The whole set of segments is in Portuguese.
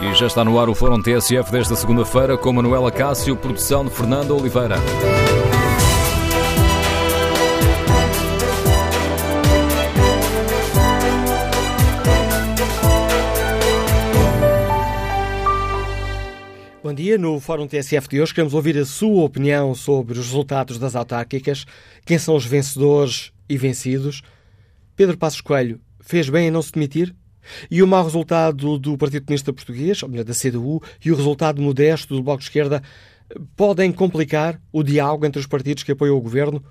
E já está no ar o Fórum TSF desta segunda-feira com Manuela Cássio, produção de Fernando Oliveira. Bom dia. No Fórum TSF de hoje queremos ouvir a sua opinião sobre os resultados das autárquicas, quem são os vencedores e vencidos. Pedro Passos Coelho fez bem em não se demitir? E o mau resultado do Partido Comunista Português, ou melhor, da CDU, e o resultado modesto do Bloco de Esquerda podem complicar o diálogo entre os partidos que apoiam o governo?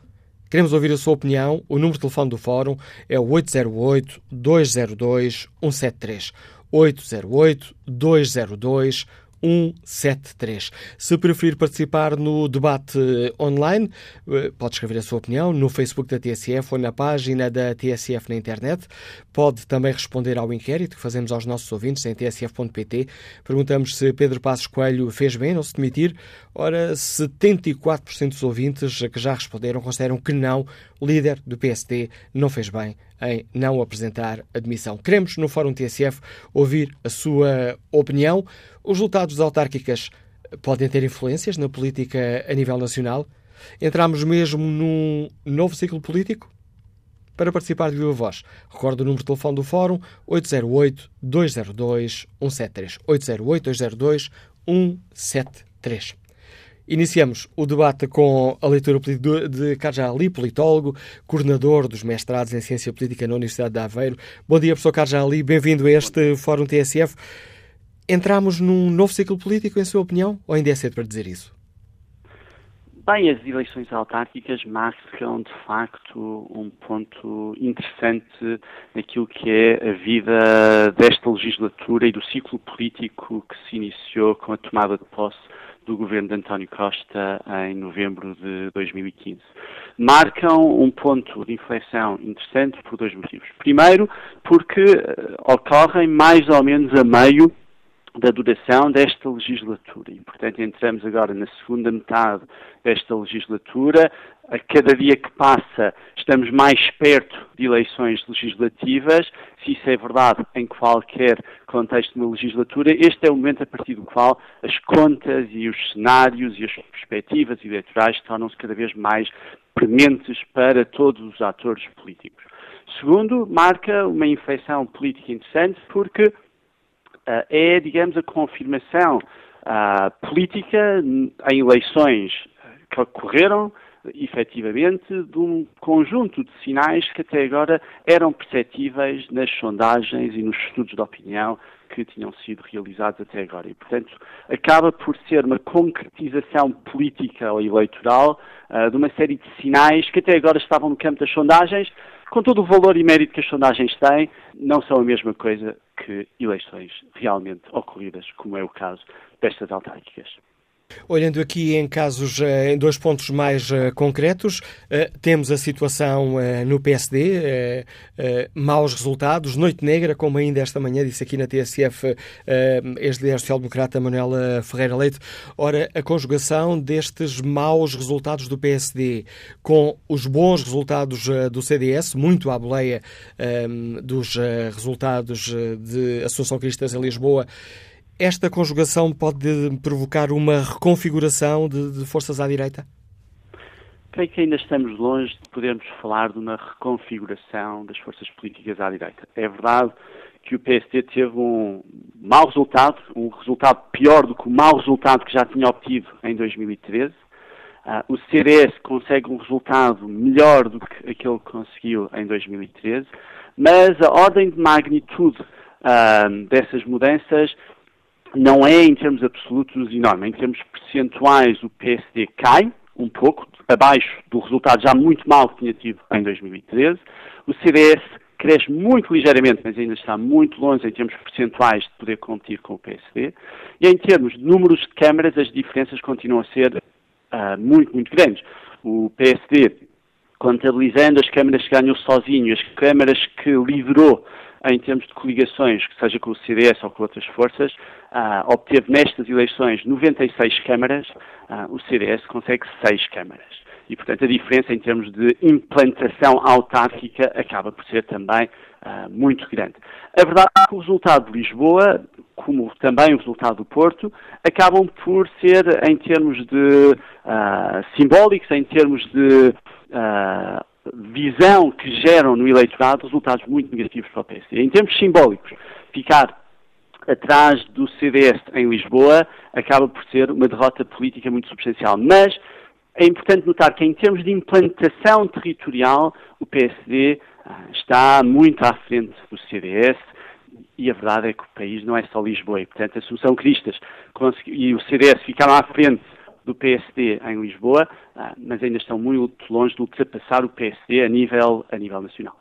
Queremos ouvir a sua opinião. O número de telefone do Fórum é o 808-202-173. 808-202-173. 173. Se preferir participar no debate online, eh, pode escrever a sua opinião no Facebook da TSF ou na página da TSF na internet. Pode também responder ao inquérito que fazemos aos nossos ouvintes em tsf.pt. Perguntamos se Pedro Passos Coelho fez bem não se demitir. Ora, 74% dos ouvintes que já responderam consideram que não, líder do PSD não fez bem em não apresentar admissão. Queremos, no Fórum TSF, ouvir a sua opinião. Os resultados autárquicas podem ter influências na política a nível nacional? Entramos mesmo num novo ciclo político? Para participar de viva voz, recordo o número de telefone do Fórum 808-202-173. 808-202-173. Iniciamos o debate com a leitura de Carlos Ali, politólogo, coordenador dos mestrados em Ciência Política na Universidade de Aveiro. Bom dia, professor Carlos Ali, bem-vindo a este Fórum TSF. Entramos num novo ciclo político, em sua opinião, ou ainda é cedo para dizer isso? Bem, as eleições autárquicas marcam, de facto, um ponto interessante naquilo que é a vida desta legislatura e do ciclo político que se iniciou com a tomada de posse do governo de António Costa em novembro de 2015. Marcam um ponto de inflexão interessante por dois motivos. Primeiro, porque uh, ocorrem mais ou menos a meio da duração desta legislatura. E, portanto, entramos agora na segunda metade desta legislatura. A cada dia que passa, estamos mais perto de eleições legislativas. Se isso é verdade em qualquer contexto de uma legislatura, este é o momento a partir do qual as contas e os cenários e as perspectivas eleitorais tornam-se cada vez mais prementes para todos os atores políticos. Segundo, marca uma inflexão política interessante porque uh, é, digamos, a confirmação uh, política em eleições que ocorreram efetivamente de um conjunto de sinais que até agora eram perceptíveis nas sondagens e nos estudos de opinião que tinham sido realizados até agora. E, portanto, acaba por ser uma concretização política ou eleitoral uh, de uma série de sinais que até agora estavam no campo das sondagens, com todo o valor e mérito que as sondagens têm, não são a mesma coisa que eleições realmente ocorridas, como é o caso destas autárquicas. Olhando aqui em casos, eh, em dois pontos mais uh, concretos, uh, temos a situação no PSD, maus resultados, noite negra, como ainda esta manhã disse aqui na TSF ex-líder social-democrata Manuela Ferreira Leite. Ora, a conjugação destes maus resultados do PSD com os bons resultados do CDS, muito à boleia dos resultados de Assunção Cristas em Lisboa, esta conjugação pode provocar uma reconfiguração de, de forças à direita? Creio que ainda estamos longe de podermos falar de uma reconfiguração das forças políticas à direita. É verdade que o PSD teve um mau resultado, um resultado pior do que o mau resultado que já tinha obtido em 2013. Uh, ah, o CDS consegue um resultado melhor do que aquele que conseguiu em 2013, mas a ordem de magnitude uh, dessas mudanças não é em termos absolutos enorme. Em termos percentuais, o PSD cai um pouco, abaixo do resultado já muito mal que tinha tido em 2013. O CDS cresce muito ligeiramente, mas ainda está muito longe em termos percentuais de poder competir com o PSD. E em termos de números de câmaras, as diferenças continuam a ser uh, muito, muito grandes. O PSD, contabilizando as câmaras que ganhou sozinho, as câmaras que liderou em termos de coligações, que seja com o CDS ou com outras forças, uh, obteve nestas eleições 96 câmaras, uh, o CDS consegue 6 câmaras. e, portanto, a diferença em termos de implantação autárquica acaba por ser também uh, muito grande. A verdade é que o resultado de Lisboa, como também o resultado do Porto, acabam por ser, em termos de uh, simbólicos, em termos de uh, visão que geram no eleitorado, resultados muito negativos para o PSD. Em termos simbólicos, ficar atrás do CDS em Lisboa acaba por ser uma derrota política muito substancial. Mas é importante notar que, em termos de implantação territorial, o PSD ah, está muito à frente do CDS e a verdade é que o país não é só Lisboa. E, portanto, a Assunção Cristas e o CDS ficaram à frente do PSD em Lisboa, ah, mas ainda estão muito longe de ultrapassar o PSD a nível, a nível nacional.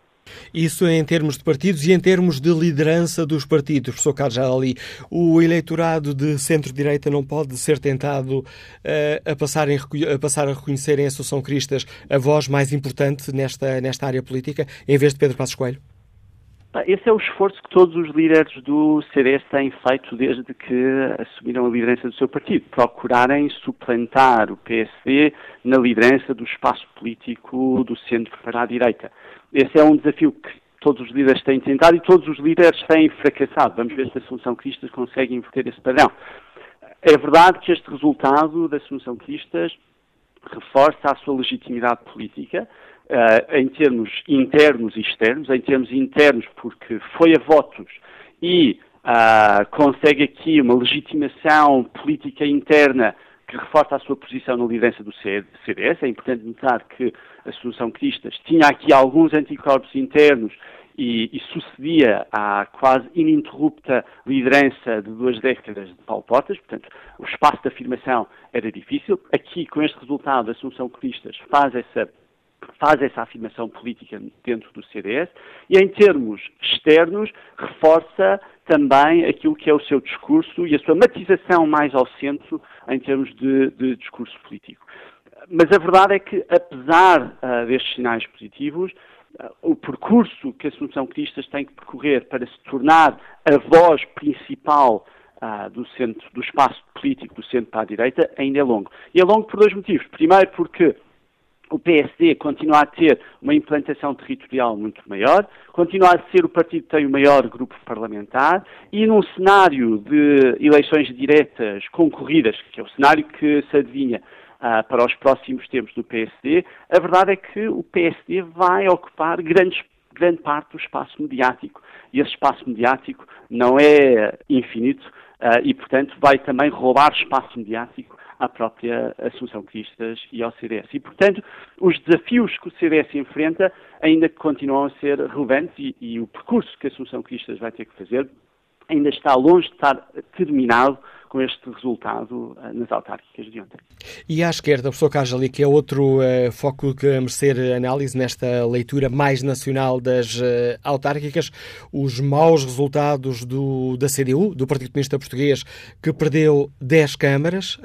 Isso em termos de partidos e em termos de liderança dos partidos, professor Carlos ali, o eleitorado de centro-direita não pode ser tentado uh, a, passar em, a passar a reconhecer em Associação Cristas a voz mais importante nesta, nesta área política, em vez de Pedro Passos Coelho? Esse é o esforço que todos os líderes do CDS têm feito desde que assumiram a liderança do seu partido. Procurarem suplantar o PSD na liderança do espaço político do centro para a direita. Esse é um desafio que todos os líderes têm tentado e todos os líderes têm fracassado. Vamos ver se a Assunção Cristas consegue inverter esse padrão. É verdade que este resultado da Assunção Cristas reforça a sua legitimidade política uh, em termos internos e externos. Em termos internos, porque foi a votos e uh, consegue aqui uma legitimação política interna que reforça a sua posição na liderança do CDS. É importante notar que a Solução Cristas tinha aqui alguns anticorpos internos e, e, sucedia à quase ininterrupta liderança de duas décadas de Paulo Portas, portanto, o espaço de afirmação era difícil. Aqui, com este resultado, a Assunção Cristas faz essa faz essa afirmação política dentro do CDS e, em termos externos, reforça também aquilo que é o seu discurso e a sua matização mais ao centro em termos de, de discurso político. Mas a verdade é que, apesar uh, destes sinais positivos, uh, o percurso que a Assunção Cristas tem que percorrer para se tornar a voz principal uh, do, centro, do espaço político do centro para a direita ainda é longo. E é longo por dois motivos. Primeiro, porque o PSD continua a ter uma implantação territorial muito maior, continua a ser o partido que tem o maior grupo parlamentar e num cenário de eleições diretas concorridas, que é o cenário que se adivinha uh, para os próximos tempos do PSD, a verdade é que o PSD vai ocupar grandes, grande parte do espaço mediático. E esse espaço mediático não é infinito uh, e, portanto, vai também roubar espaço mediático à própria Assunção Cristas e ao CDS. E, portanto, os desafios que o CDS enfrenta ainda continuam a ser relevantes e, e o percurso que a Assunção Cristas vai ter que fazer ainda está longe de estar terminado com este resultado uh, nas autárquicas de ontem. E à esquerda, professor Cajali, que é outro uh, foco que merecer análise nesta leitura mais nacional das uh, autárquicas, os maus resultados do, da CDU, do Partido Comunista Português, que perdeu 10 câmaras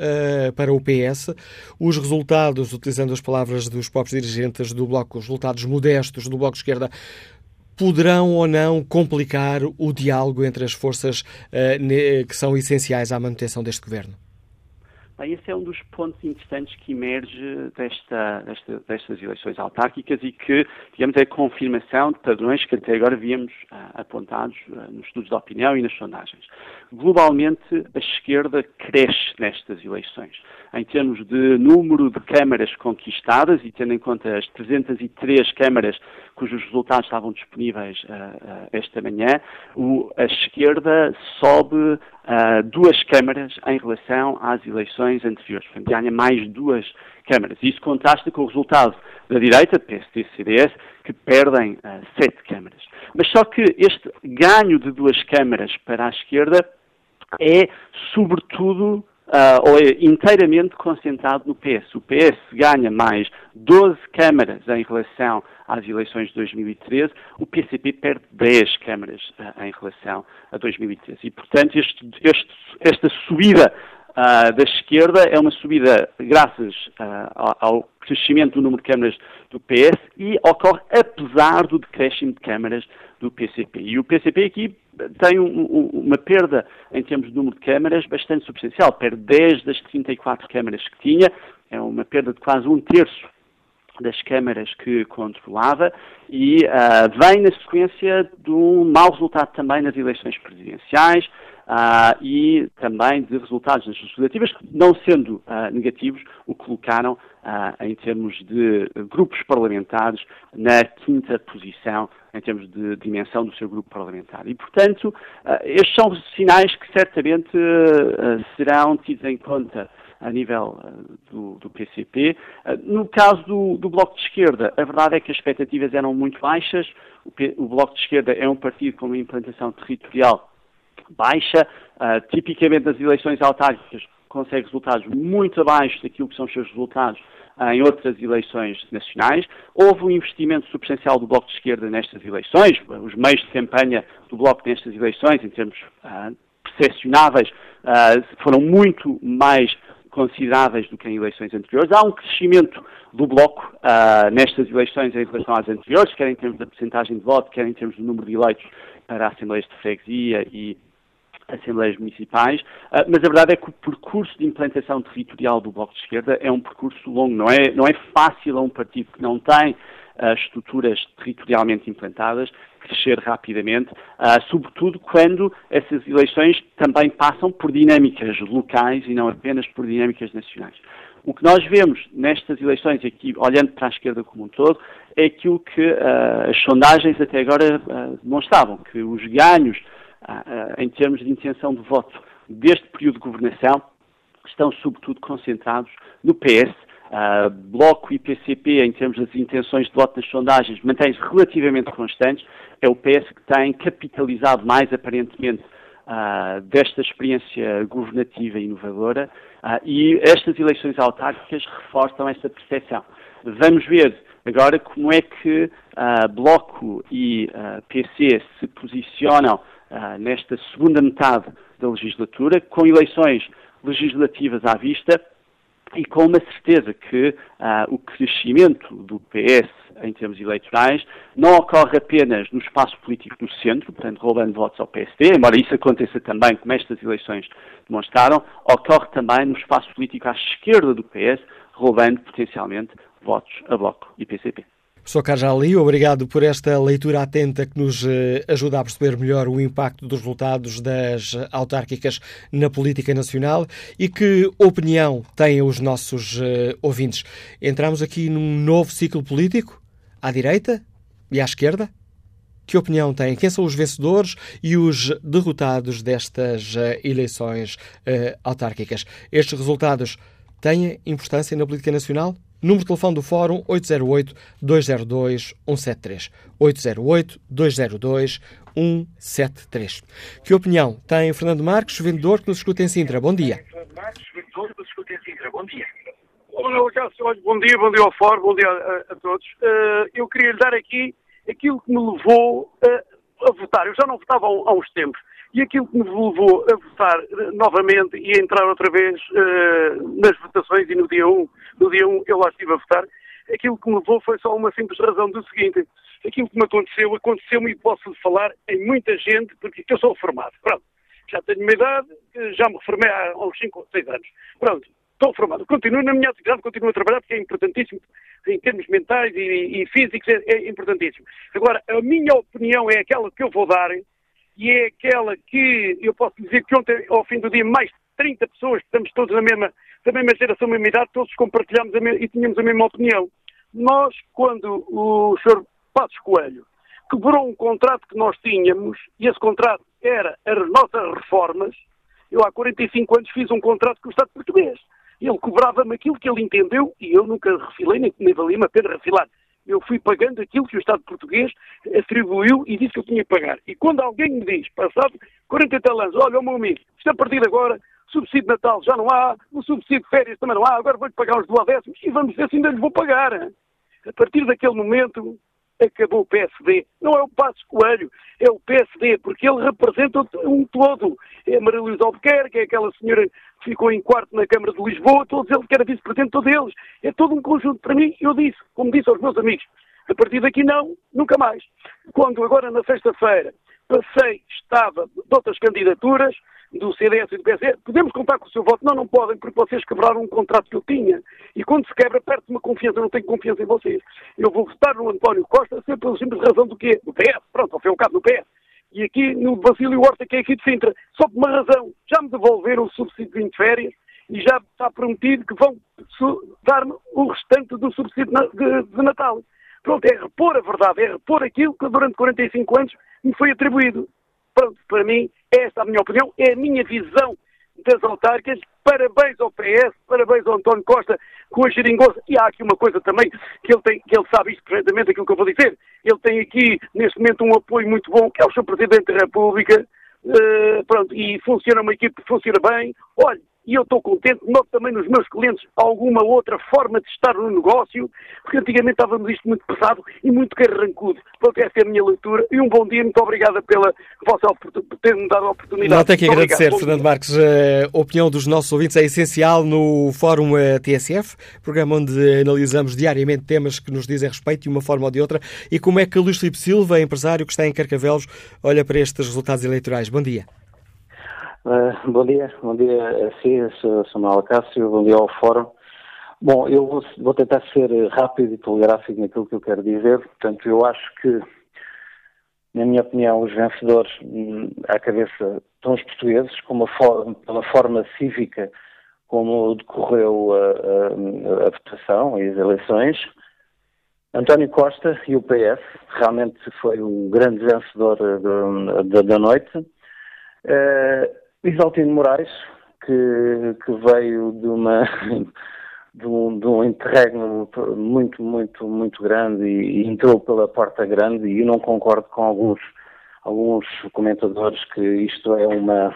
para o PS, os resultados, utilizando as palavras dos próprios dirigentes do Bloco, os resultados modestos do Bloco de Esquerda, poderão ou não complicar o diálogo entre as forças uh, que são essenciais à manutenção deste governo? Bem, esse é um dos pontos interessantes que emerge desta, desta, destas eleições autárquicas e que, digamos, é a confirmação de padrões que até agora víamos uh, apontados uh, nos estudos de opinião e nas sondagens. Globalmente, a esquerda cresce nestas eleições. Em termos de número de câmaras conquistadas, e tendo em conta as 303 câmaras cujos resultados estavam disponíveis uh, esta manhã, o, a esquerda sobe duas câmaras em relação às eleições anteriores. Ganha mais duas câmaras. Isso contrasta com o resultado da direita, PSD e CDS, que perdem uh, sete câmaras. Mas só que este ganho de duas câmaras para a esquerda é, sobretudo, uh, ou é inteiramente concentrado no PS. O PS ganha mais 12 câmaras em relação às eleições de 2013, o PCP perde 10 câmaras uh, em relação a 2013. E, portanto, este, este, esta subida uh, da esquerda é uma subida graças uh, ao crescimento do número de câmaras do PS e ocorre apesar do decréscimo de câmaras do PCP. E o PCP aqui tem um, um, uma perda em termos de número de câmaras bastante substancial, perde 10 das 34 câmaras que tinha, é uma perda de quase um terço das câmaras que controlava e uh, vem na sequência de um mau resultado também nas eleições presidenciais uh, e também de resultados nas legislativas, não sendo uh, negativos, o colocaram em termos de grupos parlamentares na quinta posição em termos de dimensão do seu grupo parlamentar. E, portanto, estes são sinais que certamente serão tidos em conta a nível uh, do, do, PCP. Uh, no caso do, do, Bloco de Esquerda, a verdade é que as expectativas eram muito baixas. O, o Bloco de Esquerda é um partido com uma implantação territorial baixa. Uh, tipicamente, nas eleições autárquicas, consegue resultados muito abaixo daquilo que são os seus resultados em outras eleições nacionais. Houve um investimento substancial do Bloco de Esquerda nestas eleições. Os meios de campanha do Bloco nestas eleições, em termos uh, percepcionáveis, uh, foram muito mais consideráveis do que em eleições anteriores. Há um crescimento do Bloco uh, nestas eleições em relação às anteriores, quer em termos da percentagem de voto, quer em termos do número de eleitos para Assembleias de Freguesia e Assembleias Municipais, uh, mas a verdade é que o percurso de implantação territorial do Bloco de Esquerda é um percurso longo, não é, não é fácil a um partido que não tem uh, estruturas territorialmente implantadas crescer rapidamente, uh, sobretudo quando essas eleições também passam por dinâmicas locais e não apenas por dinâmicas nacionais. O que nós vemos nestas eleições, aqui olhando para a esquerda como um todo, é aquilo que uh, as sondagens até agora uh, demonstravam, que os ganhos em termos de intenção de voto deste período de governação estão sobretudo concentrados no PS, Uh, Bloco e PCP, em termos das intenções de voto nas sondagens, mantém-se relativamente constantes. É o PS que tem capitalizado mais, aparentemente, uh, desta experiência governativa inovadora. Uh, e estas eleições autárquicas reforçam essa percepção. Vamos ver agora como é que Bloco e PC se posicionam nesta segunda metade da legislatura, com eleições legislativas à vista e com uma certeza que uh, o crescimento do PS em termos eleitorais não ocorre apenas no espaço político do centro, portanto, roubando votos ao PSD, embora isso aconteça também, como estas eleições demonstraram, ocorre também no espaço político à esquerda do PS, roubando potencialmente votos a Bloco e PCP. Professor Cajali, obrigado por esta leitura atenta que nos eh, ajuda a perceber melhor o impacto dos resultados das autárquicas na política nacional e que opinião têm os nossos uh, ouvintes. Entramos aqui num novo ciclo político, à direita e à esquerda? Que opinião têm? Quem são os vencedores e os derrotados destas uh, eleições autárquicas? Estes resultados têm importância na política nacional? Número de telefone do Fórum 808-202-173. 808-202-173. Que opinião tem Fernando Marques, vendedor que nos escuta em Sintra? Bom dia. Bom dia, bom dia ao Fórum, bom dia a, a todos. Uh, eu queria lhe dar aqui aquilo que me levou uh, a votar. Eu já não votava há uns tempos. E aquilo que me levou a votar uh, novamente e a entrar outra vez nas votações e no dia 1 no dia 1 eu lá estive a votar, aquilo que me levou foi só uma simples razão do seguinte, aquilo que me aconteceu, aconteceu-me e posso falar em muita gente, porque eu sou formado, pronto, já tenho uma idade, já me reformei há uns 5 ou 6 anos, pronto, estou formado, continuo na minha atividade, continuo a trabalhar, porque é importantíssimo, em termos mentais e, e físicos, é, é importantíssimo. Agora, a minha opinião é aquela que eu vou dar, e é aquela que eu posso dizer que ontem, ao fim do dia, mais de 30 pessoas, estamos todos na mesma da mesma geração, mesma idade, todos compartilhamos e tínhamos a mesma opinião. Nós, quando o Sr. Passos Coelho quebrou um contrato que nós tínhamos, e esse contrato era as nossas reformas, eu há 45 anos fiz um contrato com o Estado português. Ele cobrava-me aquilo que ele entendeu e eu nunca refilei, nem, nem valia-me a pena refilar. Eu fui pagando aquilo que o Estado português atribuiu e disse que eu tinha que pagar. E quando alguém me diz, passado 40 tal anos, olha, meu amigo, isto a partir de agora subsídio de Natal já não há, o subsídio de férias também não há, agora vou-lhe pagar os duodécimos e vamos ver se ainda lhe vou pagar. A partir daquele momento acabou o PSD. Não é o Passo Coelho, é o PSD, porque ele representa um todo. É a Maria Luísa Albuquerque, é aquela senhora que ficou em quarto na Câmara de Lisboa, todos eles que era vice-presidente, todos eles. É todo um conjunto. Para mim, eu disse, como disse aos meus amigos, a partir daqui não, nunca mais. Quando agora na sexta-feira passei, estava de outras candidaturas, do CDS e do PSD, podemos contar com o seu voto? Não, não podem, porque vocês quebraram um contrato que eu tinha. E quando se quebra, perde uma confiança, eu não tenho confiança em vocês. Eu vou votar no António Costa sempre pela simples razão do quê? Do PS, pronto, e ao cabo do PS. E aqui no Basílio Horta, que é aqui de Sintra, só por uma razão, já me devolveram o subsídio de férias e já está prometido que vão dar-me o restante do subsídio de Natal. Pronto, é repor a verdade, é repor aquilo que durante 45 anos me foi atribuído. Pronto, para mim, esta é a minha opinião, é a minha visão das autárquicas. Parabéns ao PS, parabéns ao António Costa com a geringonça. E há aqui uma coisa também que ele, tem, que ele sabe isto perfeitamente, aquilo que eu vou dizer. Ele tem aqui, neste momento, um apoio muito bom, que é o Sr. Presidente da República. Uh, pronto, e funciona uma equipe que funciona bem. Olha, e eu estou contente, noto também nos meus clientes alguma outra forma de estar no negócio, porque antigamente estávamos isto muito pesado e muito carrancudo. Pronto, essa é a minha leitura e um bom dia, muito obrigada pela vossa por ter-me dado a oportunidade. Não tem que agradecer, obrigado. Fernando Marques. A opinião dos nossos ouvintes é essencial no Fórum eh, TSF, programa onde analisamos diariamente temas que nos dizem respeito de uma forma ou de outra. E como é que Luís Filipe Silva, empresário que está em Carcavelos, olha para estes resultados eleitorais? Bom dia. Uh, bom dia, bom dia a si, Samuel Cássio, bom dia ao Fórum. Bom, eu vou, vou, tentar ser rápido e telegráfico naquilo que eu quero dizer. Portanto, eu acho que, na minha opinião, os vencedores hum, à cabeça estão os portugueses, como pela forma cívica como decorreu a, a, a votação e as eleições. António Costa e o PS realmente foi o grande vencedor da, noite. Isaltino Moraes, que, que veio de uma de um, de um interregno muito, muito, muito grande e, e, entrou pela porta grande e eu não concordo com alguns, alguns comentadores que isto é uma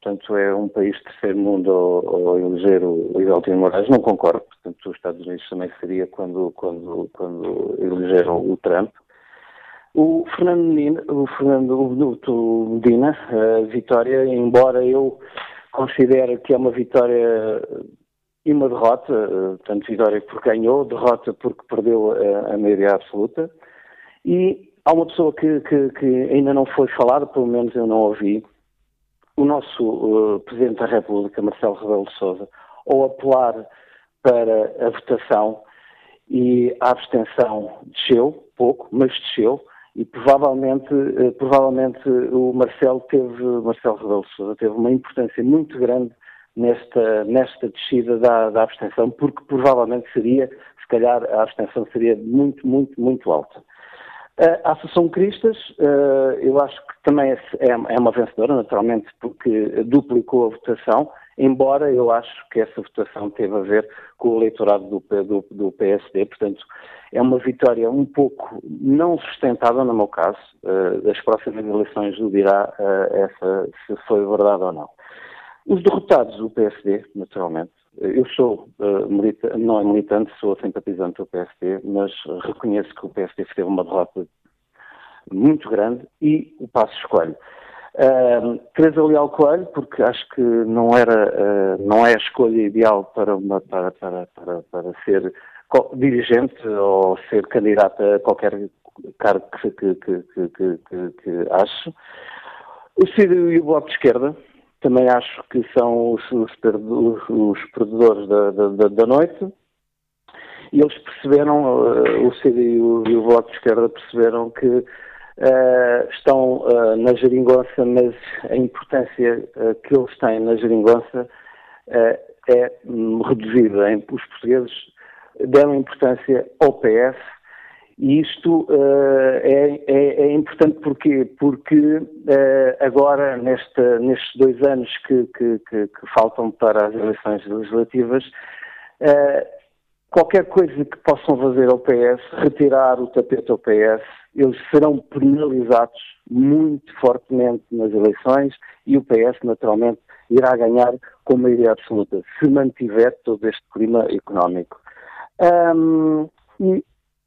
portanto é um país de terceiro mundo ao eleger o Isaltino Moraes, não concordo, portanto os Estados Unidos também seria quando, quando, quando elegeram o Trump o Fernando Medina, o Fernando Medina, a vitória, embora eu considere que é uma vitória e uma derrota, tanto vitória porque ganhou, derrota porque perdeu a, a maioria absoluta, e há uma pessoa que, que, que, ainda não foi falada, pelo menos eu não ouvi, o nosso uh, Presidente da República, Marcelo Rebelo de Sousa, ao apelar para a votação e a abstenção desceu, pouco, mas desceu, e provavelmente, eh, provavelmente o Marcelo teve, Marcelo Rebelo Sousa teve uma importância muito grande nesta, nesta descida da, da abstenção, porque provavelmente seria, se calhar a abstenção seria muito, muito, muito alta. A Associação Cristas, eh, eu acho que também é, é, é uma vencedora, naturalmente, porque duplicou a votação, embora eu acho que essa votação teve a ver com o eleitorado do, do, do PSD, portanto, é uma vitória um pouco não sustentável, no meu caso. Uh, as próximas eleições o dirá uh, essa, se foi verdade ou não. Os derrotados do PSD, naturalmente. Eu sou, uh, milita não é militante, sou simpatizante do PSD, mas reconheço que o PSD teve uma derrota muito grande e o passo escolhe. Uh, Teresa Leal Coelho, porque acho que não era, uh, não é a escolha ideal para, uma, para, para, para, para ser dirigente ou ser candidata a qualquer cargo que, que, que, que, que acho. O CID e o Bloco de Esquerda também acho que são os, os, os perdedores da, da, da, noite. E eles perceberam, uh, o CID e o, e o, Bloco de Esquerda perceberam que uh, estão uh, na geringonça, mas a importância que eles têm na geringonça é um, reduzida. Os portugueses deram importância ao PS e isto uh, é, é, é, importante porque, porque uh, agora, nestes dois anos que, que, que, que, faltam para as eleições legislativas, uh, qualquer coisa que possam fazer ao PS, retirar o tapete ao PS, eles serão penalizados muito fortemente nas eleições e o PS, naturalmente, irá ganhar com maioria absoluta, se mantiver todo este clima económico. Um, e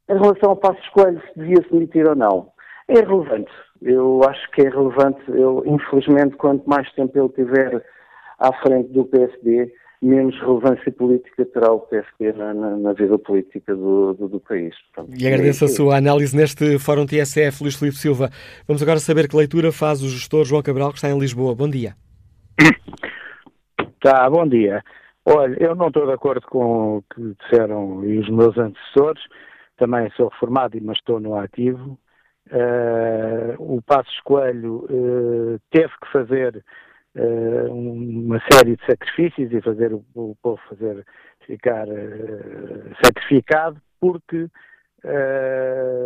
em relação ao passo escolho, se devia se demitir ou não, é relevante. Eu acho que é relevante. Eu, infelizmente, quanto mais tempo ele tiver à frente do PSD, menos relevância política terá o PSD na, na, na vida política do, do, do país. Portanto, e agradeço é a sua análise neste Fórum TSF, Luís Filipe Silva. Vamos agora saber que leitura faz o gestor João Cabral, que está em Lisboa. Bom dia. Tá, bom dia. Olha, eu não estou de acordo com o que disseram e os meus antecessores. Também sou reformado, mas estou no ativo. Uh, o Passos Coelho uh, teve que fazer uh, uma série de sacrifícios e fazer o, o povo fazer ficar sacrificado porque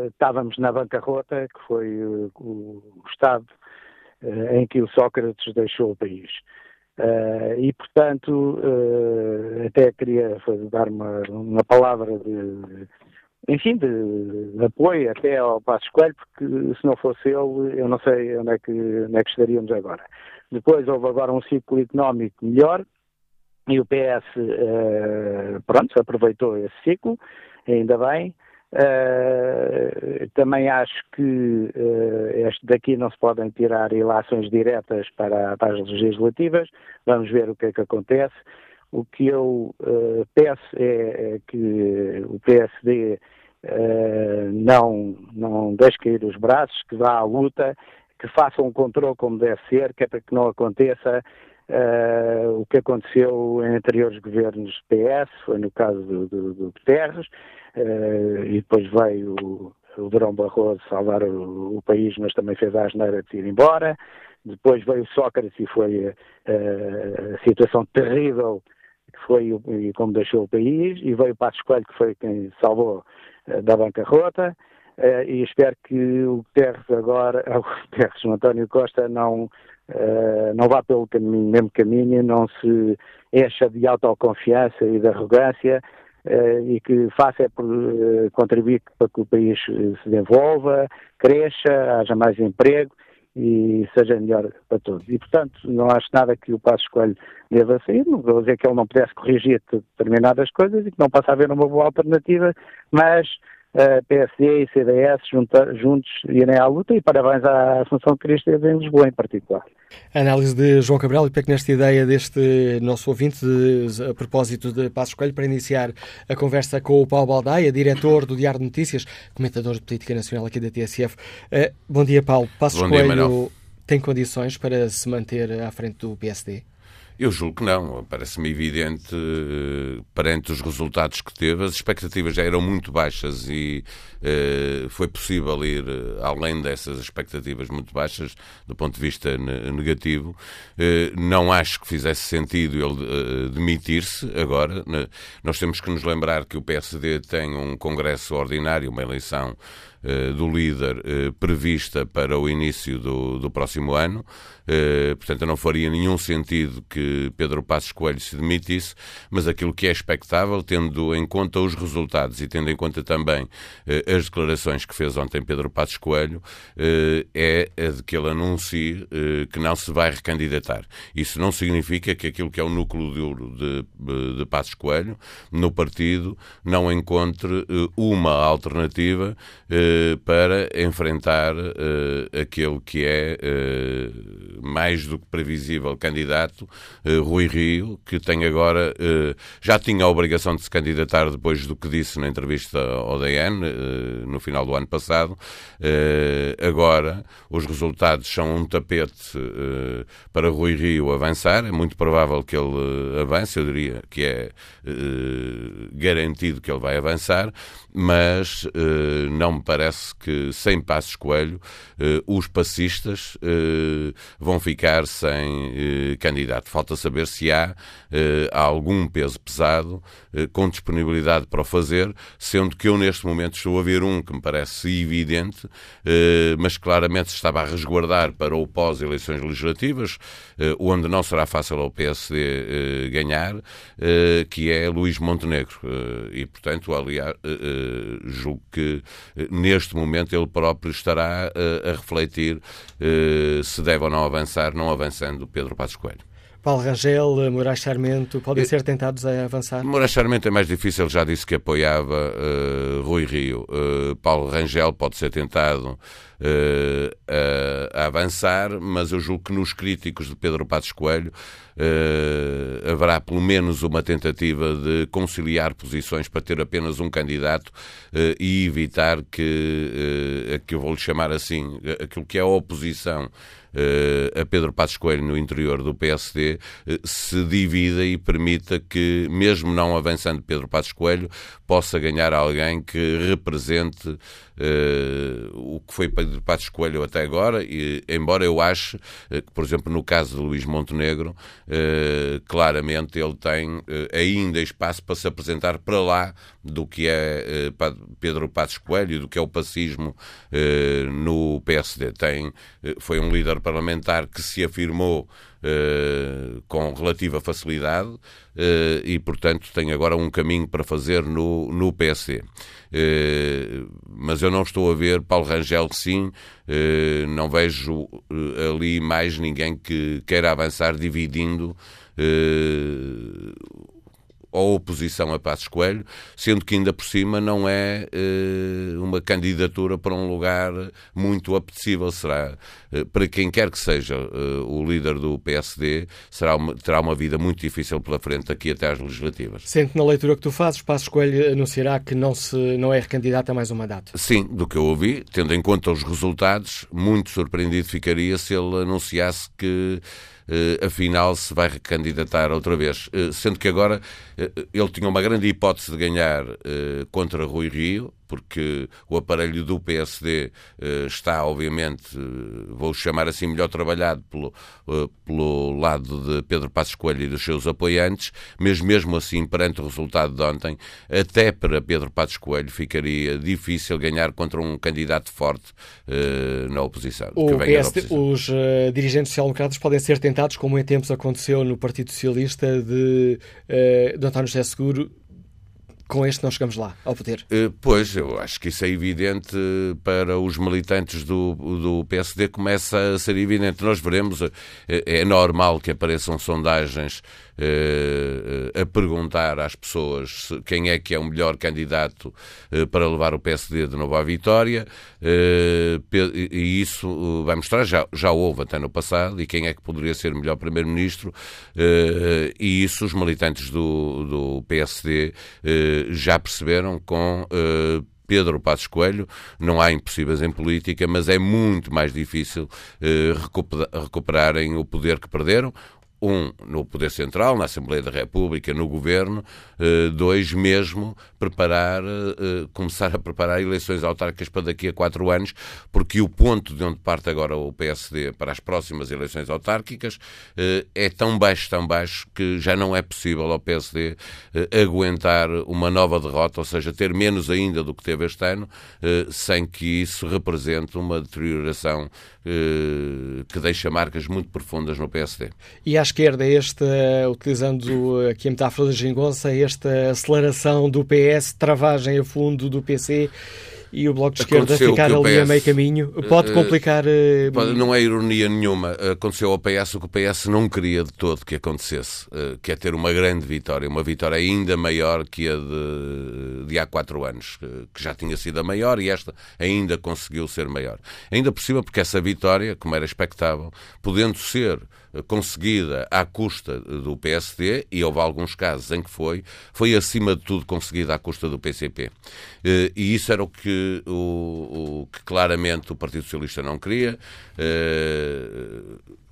estávamos na bancarrota, que foi o, o Estado em que o Sócrates deixou o país. Uh, e, portanto, uh, até queria dar uma, uma palavra de, enfim, de, de, apoio até ao Passo Coelho, porque se não fosse ele, eu não sei onde é que, onde é que estaríamos agora. Depois houve agora um ciclo económico melhor e o PS, uh, pronto, aproveitou esse ciclo, ainda bem. Uh, também acho que uh, este daqui não se podem tirar ilações diretas para, para, as legislativas. Vamos ver o que é que acontece. O que eu uh, peço é, é, que o PSD não, não deixe cair os braços, que vá à luta, que faça um controle como deve ser, que é para que não aconteça Uh, o que aconteceu em anteriores governos PS, foi no caso do, do, do Guterres, uh, e depois veio o, o Durão Barroso salvar o, o, país, mas também fez a asneira de ir embora. Depois veio Sócrates e foi uh, a situação terrível que foi e como deixou o país, e veio Passos Coelho, que foi quem salvou da bancarrota. Uh, e espero que o Guterres agora, o Guterres, o António Costa, não, uh, não vá pelo caminho, mesmo caminho, não se encha de autoconfiança e de arrogância uh, e que faça é contribuir para que o país se desenvolva, cresça, haja mais emprego e seja melhor para todos. E, portanto, não acho nada que o Passo Escolho deva sair, não vou dizer que ele não pudesse corrigir determinadas coisas e que não possa haver uma boa alternativa, mas PSD e CDS junta, juntos irem à luta e parabéns à Assunção Cristo em Lisboa em particular. A análise de João Cabral e pego nesta ideia deste nosso ouvinte de, a propósito de Passos Coelho para iniciar a conversa com o Paulo Baldaia, diretor do Diário de Notícias, comentador de política nacional aqui da TSF. Uh, eh, bom dia, Paulo. Passos bom Coelho dia, tem condições para se manter à frente do PSD? Eu julgo que não. Parece-me evidente, uh, perante os resultados que teve, as expectativas já eram muito baixas e uh, foi possível ir uh, além dessas expectativas muito baixas, do ponto de vista negativo. não acho que fizesse sentido ele demitir-se agora. nós temos que nos lembrar que o PSD tem um congresso ordinário, uma eleição do líder prevista para o início do, do próximo ano. Uh, portanto, não faria nenhum sentido que Pedro Passos Coelho se demitisse, mas aquilo que é expectável, tendo em conta os resultados e tendo em conta também as declarações que fez ontem Pedro Passos Coelho, é a de que ele anuncie que não se vai recandidatar. Isso não significa que aquilo que é o núcleo duro de, de Passos Coelho, no partido, não encontre uma alternativa para enfrentar aquele que é mais do que previsível candidato, Rui Rio, que tem agora, já tinha a obrigação de se candidatar depois do que disse na entrevista ao DN, eh, no final do ano passado. agora, os resultados são um tapete para Rui Rio avançar. É muito provável que ele avance, eu diria que é garantido que ele vai avançar, mas não me parece que, sem Passos Coelho, os passistas vão ficar sem eh, candidato. Falta saber se há eh, algum peso pesado eh, com disponibilidade para o fazer, sendo que eu neste momento estou a ver um que me parece evidente, eh, mas claramente se estava a resguardar para o pós-eleições legislativas, eh, onde não será fácil ao PSD eh, ganhar, que é Luís Montenegro. e, portanto, aliás, julgo que neste momento ele próprio estará a refletir se deve ou não avançar, não avançando Pedro Passos Coelho. Paulo Rangel, Moraes Sarmento, podem ser tentados a avançar? Moraes Sarmento é mais difícil, já disse que apoiava uh, Rui Rio. Uh, Paulo Rangel pode ser tentado a, a, avançar, mas eu julgo que nos críticos de Pedro Passos Coelho uh, haverá pelo menos uma tentativa de conciliar posições para ter apenas um candidato uh, e evitar que, uh, que eu vou-lhe chamar assim, aquilo que é a oposição a Pedro Passos Coelho no interior do PSD se divida e permita que, mesmo não avançando Pedro Passos Coelho, possa ganhar alguém que represente uh, o que foi Pedro Passos Coelho até agora, e, embora eu ache que, por exemplo, no caso de Luís Montenegro, uh, claramente ele tem uh, ainda espaço para se apresentar para lá do que é uh, Pedro Passos Coelho, do que é o pacismo no PSD. Tem, foi um líder parlamentar que se afirmou com relativa facilidade e, portanto, tem agora um caminho para fazer no, no PSD. Mas eu não estou a ver Paulo Rangel, sim, não vejo ali mais ninguém que queira avançar dividindo a oposição a Passos Coelho, sendo que ainda por cima não é uh, uma candidatura para um lugar muito apetecível. Será, uh, para quem quer que seja uh, o líder do PSD, será uma, terá uma vida muito difícil pela frente aqui até às legislativas. Sente na leitura que tu fazes, Passos Coelho anunciará que não, se, não é recandidato a mais um mandato? Sim, do que eu ouvi, tendo em conta os resultados, muito surpreendido ficaria se ele anunciasse que afinal se vai recandidatar outra vez. Uh, sendo que agora uh, ele tinha uma grande hipótese de ganhar contra Rui Rio, porque o aparelho do PSD uh, está, obviamente, uh, vou chamar assim, melhor trabalhado pelo, uh, pelo lado de Pedro Passos Coelho e dos seus apoiantes, mas mesmo assim, perante o resultado de ontem, até para Pedro Passos Coelho ficaria difícil ganhar contra um candidato forte na oposição. PSD, oposição. Os dirigentes social-democratas podem ser tentados, como em tempos aconteceu no Partido Socialista, de, de António José Seguro com este não chegamos lá, ao poder. Eh, pois, eu acho que isso é evidente para os militantes do, do PSD, começa a ser evidente. Nós veremos, é, é normal que apareçam sondagens eh, a perguntar às pessoas quem é que é o melhor candidato eh, para levar o PSD de novo à vitória, eh, e isso vai mostrar, já, já houve até no passado, e quem é que poderia ser o melhor Primeiro-Ministro, e isso os militantes do, do PSD já perceberam com Pedro Passos Coelho, não há impossíveis em política, mas é muito mais difícil recuperarem o poder que perderam um no Poder Central, na Assembleia da República, no Governo, eh, dois mesmo preparar, eh, começar a preparar eleições autárquicas para daqui a quatro anos, porque o ponto de onde parte agora o PSD para as próximas eleições autárquicas eh, é tão baixo, tão baixo, que já não é possível ao PSD aguentar uma nova derrota, ou seja, ter menos ainda do que teve este ano, sem que isso represente uma deterioração que deixa marcas muito profundas no PSD. E acho esquerda, esta, utilizando aqui a metáfora da geringonça, esta aceleração do PS, travagem a fundo do PC e o Bloco de Esquerda ficar ali PS, a meio caminho, pode uh, complicar... Uh, não é ironia nenhuma. Aconteceu ao PS o que o PS não queria de todo que acontecesse, uh, que é ter uma grande vitória, uma vitória ainda maior que a de, de há quatro anos, que já tinha sido a maior e esta ainda conseguiu ser maior. Ainda por cima porque essa vitória, como era expectável, podendo ser conseguida à custa do PSD, e houve alguns casos em que foi, foi acima de tudo conseguida à custa do PCP. Eh, e isso era o que, o, o que claramente o Partido Socialista não queria.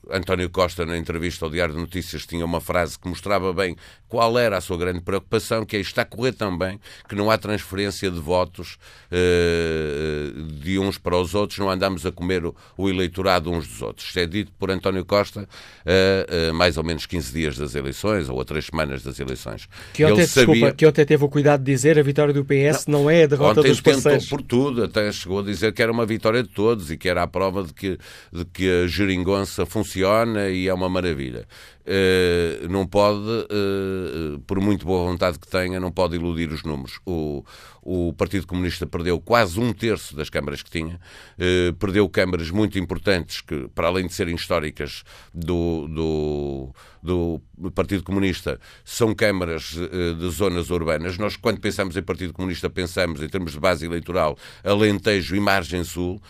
Eh, António Costa, na entrevista ao Diário de Notícias, tinha uma frase que mostrava bem qual era a sua grande preocupação, que é está a correr também, que não há transferência de votos uh, de uns para os outros, não andamos a comer o, o eleitorado uns dos outros. Isto é dito por António Costa uh, uh, mais ou menos 15 dias das eleições, ou a três semanas das eleições. Que ontem, sabia... desculpa, que ontem teve o cuidado de dizer a vitória do PS não, não é a derrota ontem dos parceiros. por tudo, até chegou a dizer que era uma vitória de todos e que era a prova de que, de que a geringonça funciona funciona e é uma maravilha. uh, não pode, uh, por muito boa vontade que tenha, não pode iludir os números. O, o Partido Comunista perdeu quase um terço das câmaras que tinha, uh, perdeu câmaras muito importantes que, para além de serem históricas do, do, do Partido Comunista, são câmaras de zonas urbanas. Nós, quando pensamos em Partido Comunista, pensamos em termos de base eleitoral, Alentejo e Margem Sul.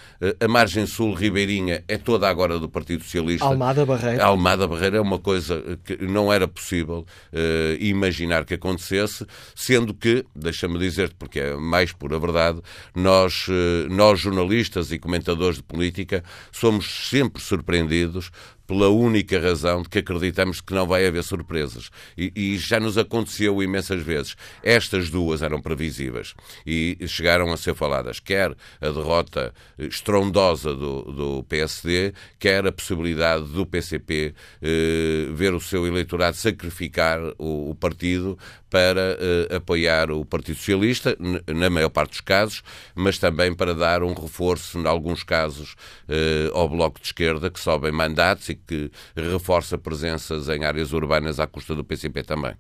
A Margem Sul ribeirinha é toda agora do Partido Socialista. Almada Barreira. Almada Barreira é uma coisa que não era possível uh, imaginar que acontecesse, sendo que, deixa-me dizer porque é mais pura verdade, nós, uh, nós jornalistas e comentadores de política somos sempre surpreendidos pela única razão de que acreditamos que não vai haver surpresas. E, e, já nos aconteceu imensas vezes. Estas duas eram previsíveis e chegaram a ser faladas, quer a derrota estrondosa do, do PSD, quer a possibilidade do PCP eh, ver o seu eleitorado sacrificar o, o partido para eh, apoiar o Partido Socialista, na maior parte dos casos, mas também para dar um reforço, em alguns casos, eh, ao Bloco de Esquerda, que sobem mandatos e que reforça presenças em áreas urbanas à custa do PCP também.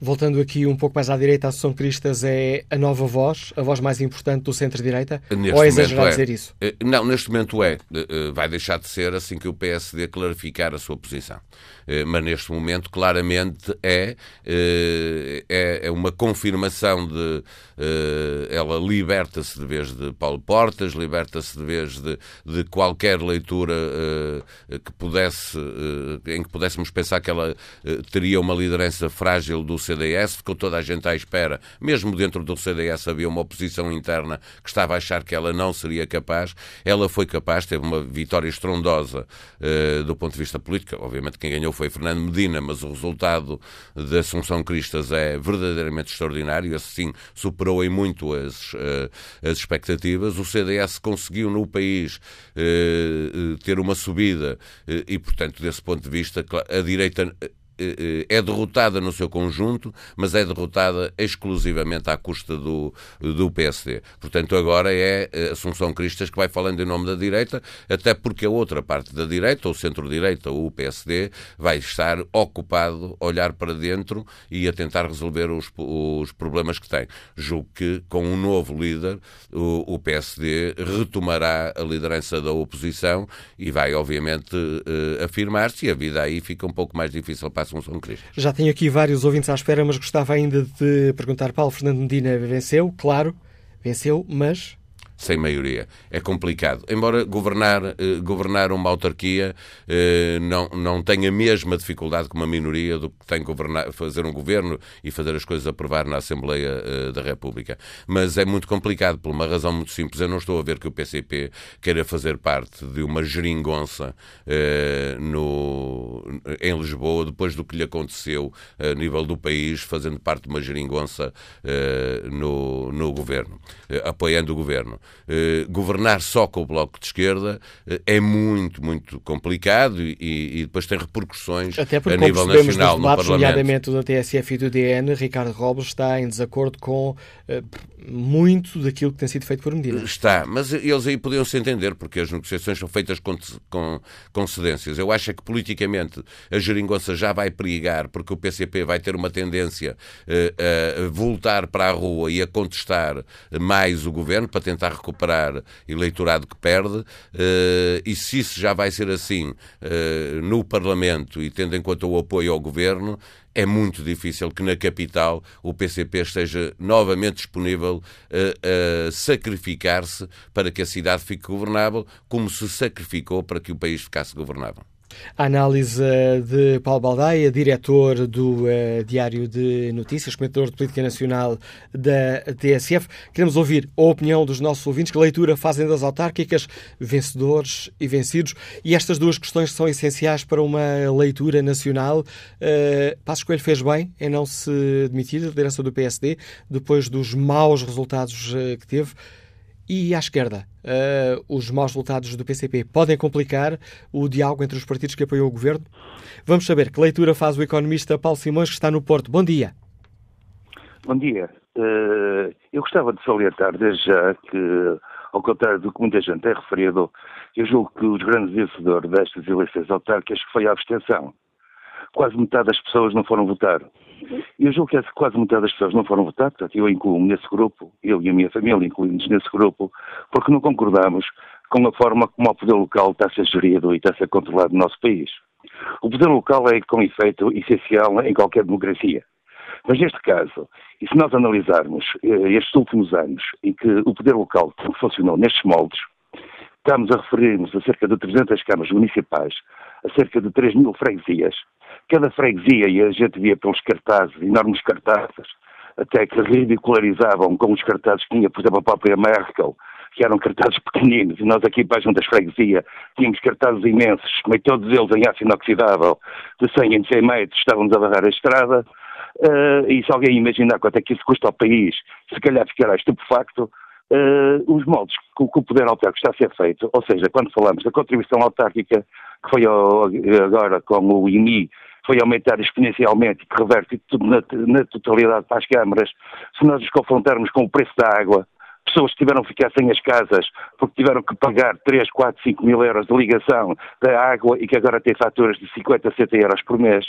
Voltando aqui um pouco mais à direita, a Associação Cristas é a nova voz, a voz mais importante do centro-direita? Ou é exagerado é. dizer isso? Eh, não, neste momento é. Eh, vai deixar de ser assim que o PSD clarificar a sua posição. Eh, mas neste momento, claramente, é, é, é uma confirmação de. Ela liberta-se de vez de Paulo Portas, liberta-se de vez de, de qualquer leitura que pudesse, em que pudéssemos pensar que ela teria uma liderança frágil do CDS, ficou toda a gente à espera. Mesmo dentro do CDS havia uma oposição interna que estava a achar que ela não seria capaz. Ela foi capaz, teve uma vitória estrondosa uh, do ponto de vista político. Obviamente quem ganhou foi Fernando Medina, mas o resultado da Assunção Cristas é verdadeiramente extraordinário. Assim, superou em muito as, uh, as expectativas. O CDS conseguiu no país uh, ter uma subida e, portanto, desse ponto de vista, a direita é derrotada no seu conjunto, mas é derrotada exclusivamente à custa do, do PSD. Portanto, agora é a Assunção Cristas que vai falando em nome da direita, até porque a outra parte da direita, ou centro-direita, ou o PSD, vai estar ocupado a olhar para dentro e a tentar resolver os, os problemas que tem. Julgo que, com um novo líder, o, o PSD retomará a liderança da oposição e vai, obviamente, afirmar-se e a vida aí fica um pouco mais difícil para Já tenho aqui vários ouvintes à espera, mas gostava ainda de perguntar. Paulo Fernando Medina venceu, claro, venceu, mas sem maioria. É complicado. Embora governar, eh, governar uma autarquia eh, não, não tenha a mesma dificuldade que uma minoria do que tem governar, fazer um governo e fazer as coisas aprovar na Assembleia eh, da República. Mas é muito complicado por uma razão muito simples. Eu não estou a ver que o PCP queira fazer parte de uma geringonça eh, no, em Lisboa depois do que lhe aconteceu a nível do país, fazendo parte de uma geringonça eh, no, no governo, eh, apoiando o governo. Eh, governar só com o Bloco de Esquerda eh, é muito, muito complicado e, e depois tem repercussões Até porque, a nível nacional nos no Parlamento. nomeadamente da TSF e do DN, Ricardo Robles está em desacordo com eh, muito daquilo que tem sido feito por Medina. Está, mas eles aí podiam-se entender, porque as negociações são feitas com, com, com cedências. Eu acho é que politicamente a geringonça já vai perigar, porque o PCP vai ter uma tendência a voltar para a rua e a contestar mais o governo para tentar recuperar eleitorado que perde. Uh, e se isso já vai ser assim uh, no Parlamento e tendo em conta o apoio ao governo, é muito difícil que na capital o PCP esteja novamente disponível a, a sacrificar-se para que a cidade fique governável, como se sacrificou para que o país ficasse governável. A análise eh, de Paulo Baldaia, diretor do uh, Diário de Notícias, comentador de Política Nacional da TSF. Queremos ouvir a opinião dos nossos ouvintes. Que leitura fazem das autárquicas, vencedores e vencidos? E estas duas questões são essenciais para uma leitura nacional. Uh, Passos Coelho fez bem em não se demitir da liderança do PSD depois dos maus resultados uh, que teve. E à esquerda, uh, os maus resultados do PCP podem complicar o diálogo entre os partidos que apoiam o governo? Vamos saber que leitura faz o economista Paulo Simões, que está no Porto. Bom dia. Bom dia. Uh, eu gostava de salientar desde já que, ao contrário do que muita gente tem referido, eu julgo que os grandes vencedores destas eleições autárquicas foi a abstenção. Quase metade das pessoas não foram votar. Eu julgo que quase metade das pessoas não foram votar, portanto eu incluo-me nesse grupo, eu e a minha família incluímos nesse grupo, porque não concordamos com a forma como o poder local está a ser gerido e está a ser controlado no nosso país. O poder local é, com efeito, essencial em qualquer democracia. Mas neste caso, e se nós analisarmos eh, estes últimos anos em que o poder local funcionou nestes moldes, estamos a referir-nos a cerca de 300 câmaras municipais, a cerca de 3 mil freguesias. Cada freguesia, e a gente via pelos cartazes, enormes cartazes, até que ridicularizavam com os cartazes que tinha, por exemplo, a própria Merkel, que eram cartazes pequeninos, e nós aqui para junto das freguesia tínhamos cartazes imensos, meio todos eles em aço inoxidável, de 100 em 100 metros, estávamos a barrar a estrada, uh, e se alguém imaginar quanto é que isso custa ao país, se calhar ficará estupefacto, uh, os moldes que, que o poder autárquico está a ser feito, ou seja, quando falamos da contribuição autárquica, que foi agora com o IMI, foi aumentar exponencialmente e que reverte tudo na, na, totalidade para as câmaras, se nós nos confrontarmos com o preço da água, pessoas que tiveram que ficar sem as casas porque tiveram que pagar 3, 4, 5 mil euros de ligação da água e que agora têm faturas de 50, 60 euros por mês.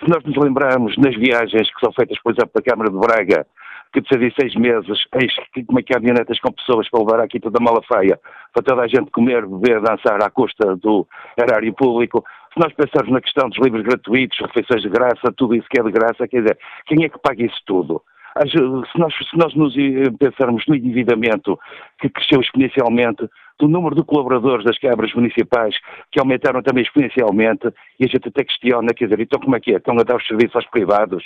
Se nós nos lembrarmos nas viagens que são feitas, por exemplo, para a Câmara de Braga, que precisa de seis meses, eis como é que há caminhonetas com pessoas para levar aqui toda a mala feia, para toda a gente comer, beber, dançar à custa do erário público. Se nós pensarmos na questão dos livros gratuitos, refeições de graça, tudo isso que é de graça, quer dizer, quem é que paga isso tudo? Se nós, se nós nos pensarmos no endividamento que cresceu exponencialmente, do número de colaboradores das câmaras municipais que aumentaram também exponencialmente, e a gente até questiona, quer dizer, então como é que é? Estão a dar os serviços aos privados?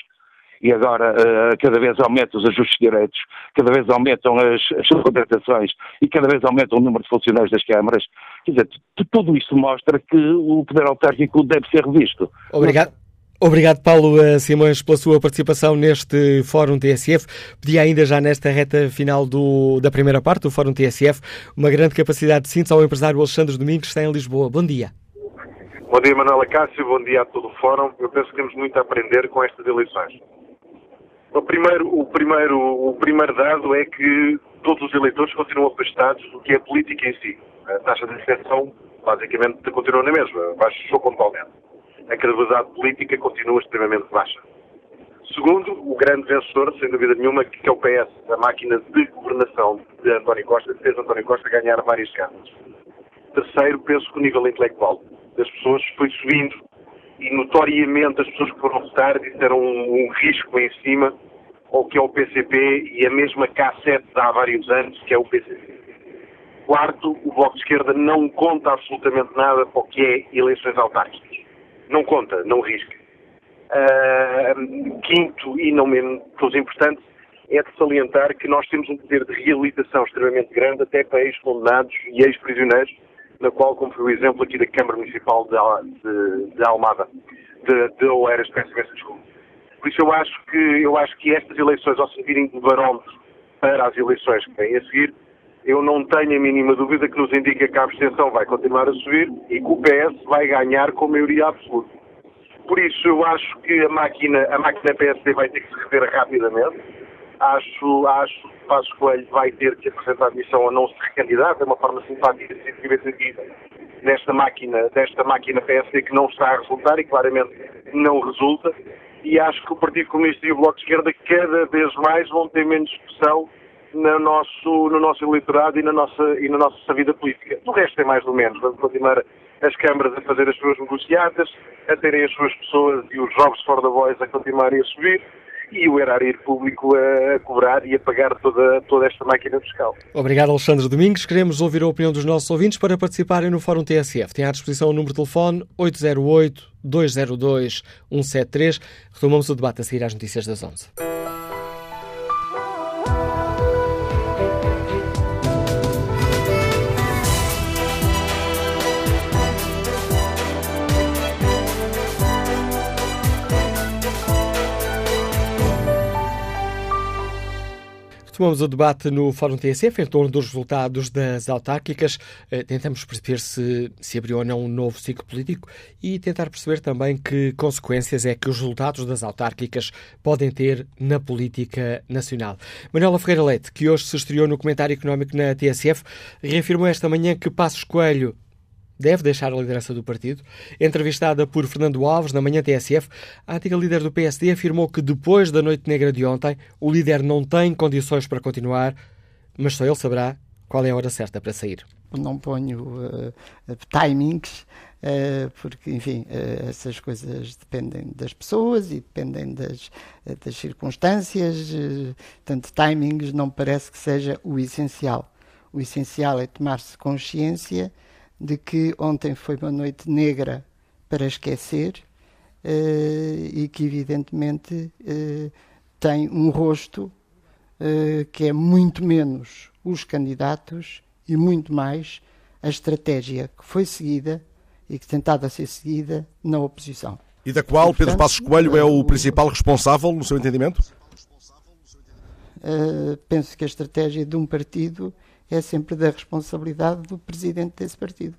E agora uh, cada vez aumentam os ajustes diretos, cada vez aumentam as, as subcontratações e cada vez aumenta o número de funcionários das câmaras. Quer dizer, tudo isto mostra que o poder autárquico deve ser revisto. Obrigado. Obrigado, Paulo eh, Simões, pela sua participação neste Fórum TSF. Pedi ainda já nesta reta final do, da primeira parte do Fórum TSF uma grande capacidade de síntese ao empresário Alexandre Domingos, que está em Lisboa. Bom dia. Bom dia, Manuela Cássio. Bom dia a todo o Fórum. Eu penso que temos muito a aprender com estas eleições. O primeiro, o primeiro, o primeiro dado é que todos os eleitores continuam afastados do que é política em si. A taxa de abstenção, basicamente, continua na mesma, baixou pontualmente a credibilidade política continua extremamente baixa. Segundo, o grande vencedor, sem dúvida nenhuma, que é o PS, a máquina de governação de António Costa, fez António Costa ganhar várias casas. Terceiro, penso que o nível intelectual das pessoas foi subindo e notoriamente as pessoas que foram votar disseram um, um risco em cima ao que é o PCP e a mesma K7 de há vários anos, que é o PCP. Quarto, o Bloco de Esquerda não conta absolutamente nada para o que é eleições autárquicas não conta, não risca. Uh, quinto, e não menos importante, é de salientar que nós temos um poder de reabilitação extremamente grande até para ex-condenados e ex-prisioneiros, na qual, como foi o exemplo aqui da Câmara Municipal de, de, de Almada, de, de Oeiras, peço imensa desculpa. Por isso eu acho que, eu acho que estas eleições, ao servirem de barómetro para as eleições que vêm a seguir, eu não tenho a mínima dúvida que nos indica que a abstenção vai continuar a subir e que o PS vai ganhar com maioria absoluta. Por isso, eu acho que a máquina, a máquina PSD vai ter que se rever rapidamente. Acho, acho Passos Coelho vai ter que apresentar admissão a não se recandidato, é uma forma simpática de se viver aqui nesta máquina, desta máquina PSD que não está a resultar e claramente não resulta. E acho que o Partido Comunista e o Bloco de Esquerda cada vez mais vão ter menos discussão no nosso, no nosso eleitorado e na, nossa, e na nossa vida política. O resto é mais ou menos. Vamos continuar as câmaras a fazer as suas negociadas, a terem as suas pessoas e os jogos for the boys a continuarem a subir e o erário público a, cobrar e a pagar toda, toda esta máquina fiscal. Obrigado, Alexandre Domingos. Queremos ouvir a opinião dos nossos ouvintes para participarem no Fórum TSF. Tem à disposição o número de telefone 808-202-173. Retomamos o debate a seguir às notícias das 11. Tomamos o debate no Fórum TSF em torno dos resultados das autárquicas. Eh, tentamos perceber se, se abriu ou não um novo ciclo político e tentar perceber também que consequências é que os resultados das autárquicas podem ter na política nacional. Manuela Ferreira Leite, que hoje se estreou no comentário económico na TSF, reafirmou esta manhã que Passos Coelho deve deixar a liderança do partido. Entrevistada por Fernando Alves na manhã TSF, a antiga líder do PSD afirmou que depois da noite negra de ontem, o líder não tem condições para continuar, mas só ele saberá qual é a hora certa para sair. Não ponho uh, timings, uh, porque, enfim, uh, essas coisas dependem das pessoas e dependem das, das circunstâncias. tanto timings não parece que seja o essencial. O essencial é tomar-se consciência de que ontem foi uma noite negra para esquecer uh, e que, evidentemente, uh, tem um rosto uh, que é muito menos os candidatos e muito mais a estratégia que foi seguida e que tentada a ser seguida na oposição. E da qual portanto, Pedro Passos Coelho é o principal responsável, no seu entendimento? penso que a estratégia de um partido é sempre da responsabilidade do presidente desse partido.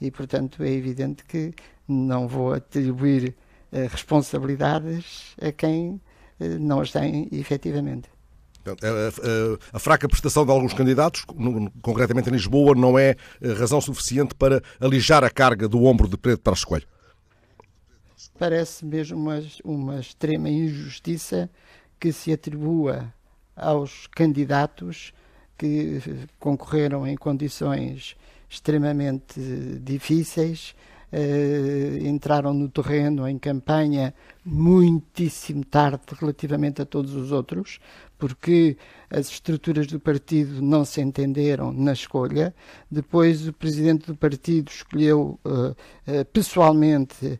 E, portanto, é evidente que não vou atribuir uh, responsabilidades a quem uh, não as tem efetivamente. A, a, a, fraca prestação de alguns candidatos, concretamente em Lisboa, não é eh, razão suficiente para alijar a carga do ombro de Pedro para Coelho? Parece mesmo uma, uma extrema injustiça que se atribua aos candidatos que concorreram em condições extremamente difíceis, uh, entraram no terreno em campanha muitíssimo tarde relativamente a todos os outros, porque as estruturas do partido não se entenderam na escolha. Depois o presidente do partido escolheu uh, uh, pessoalmente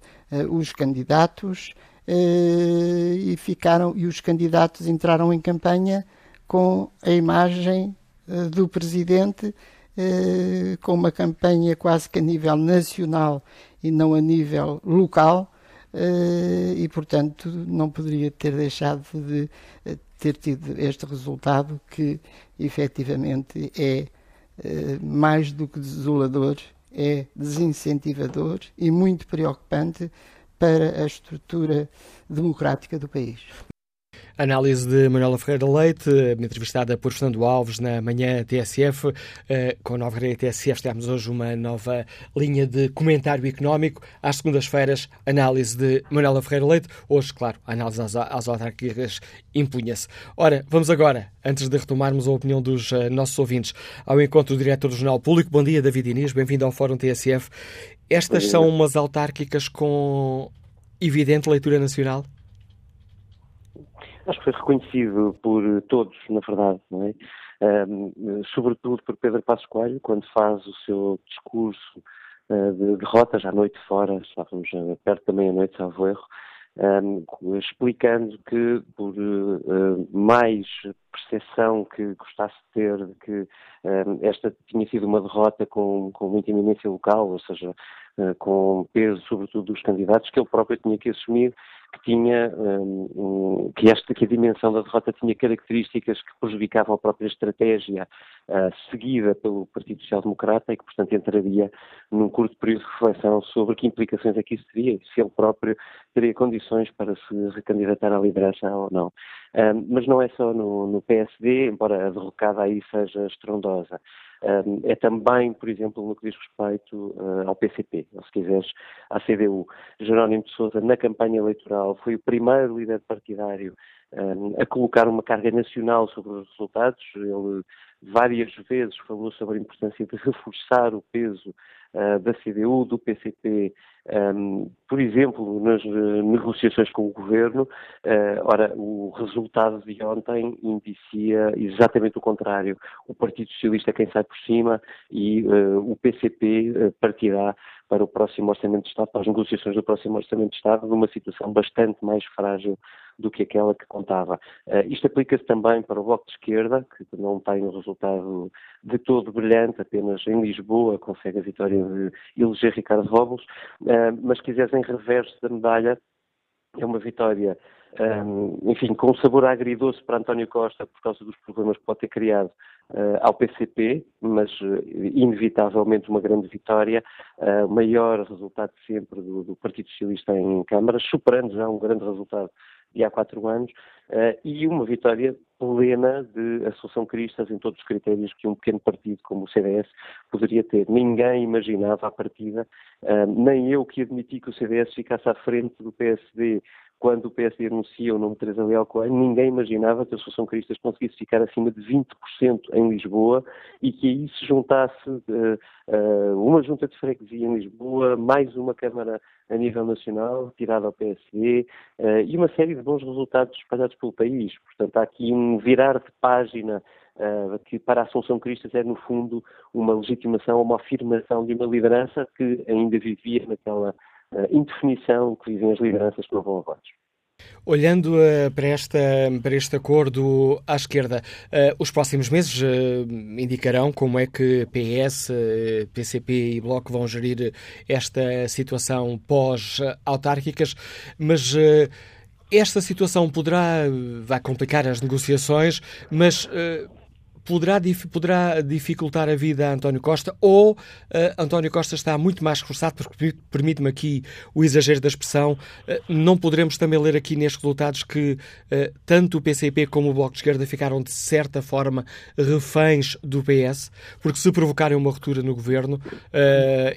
os candidatos e ficaram e os candidatos entraram em campanha com a imagem do presidente eh, com uma campanha quase que a nível nacional e não a nível local eh, e portanto não poderia ter deixado de ter tido este resultado que efetivamente é mais do que desolador, é desincentivador e muito preocupante para a estrutura democrática do país. Análise de Manuela Ferreira Leite, entrevistada por Fernando Alves na manhã TSF. Eh, com a nova grelha TSF temos hoje uma nova linha de comentário económico. Às segundas-feiras, análise de Manuela Ferreira Leite. Hoje, claro, a análise às, às autárquicas impunha-se. Ora, vamos agora, antes de retomarmos a opinião dos uh, nossos ouvintes, ao encontro do diretor do Jornal Público. Bom dia, David Inês, bem-vindo ao Fórum TSF. Estas são umas autárquicas com evidente leitura nacional? Acho que foi reconhecido por todos, na verdade, não é? Sobretudo por Pedro Passos Coelho, quando faz o seu discurso uh, de derrota, já à noite fora, estávamos perto da meia-noite, salvo erro, explicando que por uh, mais percepção que gostasse de ter de que esta tinha sido uma derrota com, com muita iminência local, ou seja, uh, com peso sobretudo dos candidatos, que ele próprio tinha que assumir que tinha um, que esta que a dimensão da derrota tinha características que prejudicavam a própria estratégia uh, seguida pelo Partido Social Democrata e que portanto entraria num curto período de reflexão sobre que implicações é que isso teria, se ele próprio teria condições para se recandidatar à liderança ou não. Um, mas não é só no, no PSD, embora a derrocada aí seja estrondosa. É também, por exemplo, no que diz respeito uh, ao PCP, ou se quiseres, à CDU. Jerónimo de Sousa, na campanha eleitoral, foi o primeiro líder partidário a colocar uma carga nacional sobre os resultados. Ele várias vezes falou sobre a importância de reforçar o peso uh, da CDU, do PCP, um, por exemplo, nas uh, negociações com o governo. Uh, ora, o resultado de ontem indicia exatamente o contrário. O Partido Socialista é quem sai por cima e o PCP partirá para o próximo Orçamento de Estado, para as negociações do próximo Orçamento de Estado, numa situação bastante mais frágil do que aquela que contava. Uh, isto aplica-se também para o Bloco de Esquerda, que não tem um resultado de todo brilhante, apenas em Lisboa consegue a vitória de eleger Ricardo Robles, uh, mas se quiseres em reverso da medalha, é uma vitória um, enfim, com um sabor agridoce para António Costa por causa dos problemas que pode ter criado uh, ao PCP, mas uh, inevitavelmente uma grande vitória, uh, maior resultado sempre do, do, Partido Socialista em câmaras, superando já um grande resultado de há quatro anos, uh, e uma vitória plena de Associação Cristas em todos os critérios que um pequeno partido como o CDS poderia ter. Ninguém imaginava à partida, uh, nem eu que admiti que o CDS ficasse à frente do PSD quando o PSD anuncia o nome de Teresa Leal Coelho, ninguém imaginava que a Associação Cristas conseguisse ficar acima de 20% em Lisboa e que aí se juntasse uh, uh, uma junta de freguesia em Lisboa, mais uma Câmara a nível nacional, tirada ao PSD, uh, e uma série de bons resultados espalhados pelo país. Portanto, há aqui um virar de página Uh, que para a Assunção Cristas é, no fundo, uma legitimação, uma afirmação de uma liderança que ainda vivia naquela indefinição que vivem as lideranças que não vão a votos. Olhando uh, para, esta, para este acordo à esquerda, uh, os próximos meses uh, indicarão como é que PS, PCP e Bloco vão gerir esta situação pós-autárquicas, mas esta situação poderá, vai complicar as negociações, mas poderá, poderá dificultar a vida a António Costa ou uh, António Costa está muito mais reforçado, porque permite-me aqui o exagero da expressão, uh, não poderemos também ler aqui nestes resultados que tanto o PCP como o Bloco de Esquerda ficaram de certa forma reféns do PS, porque se provocarem uma ruptura no governo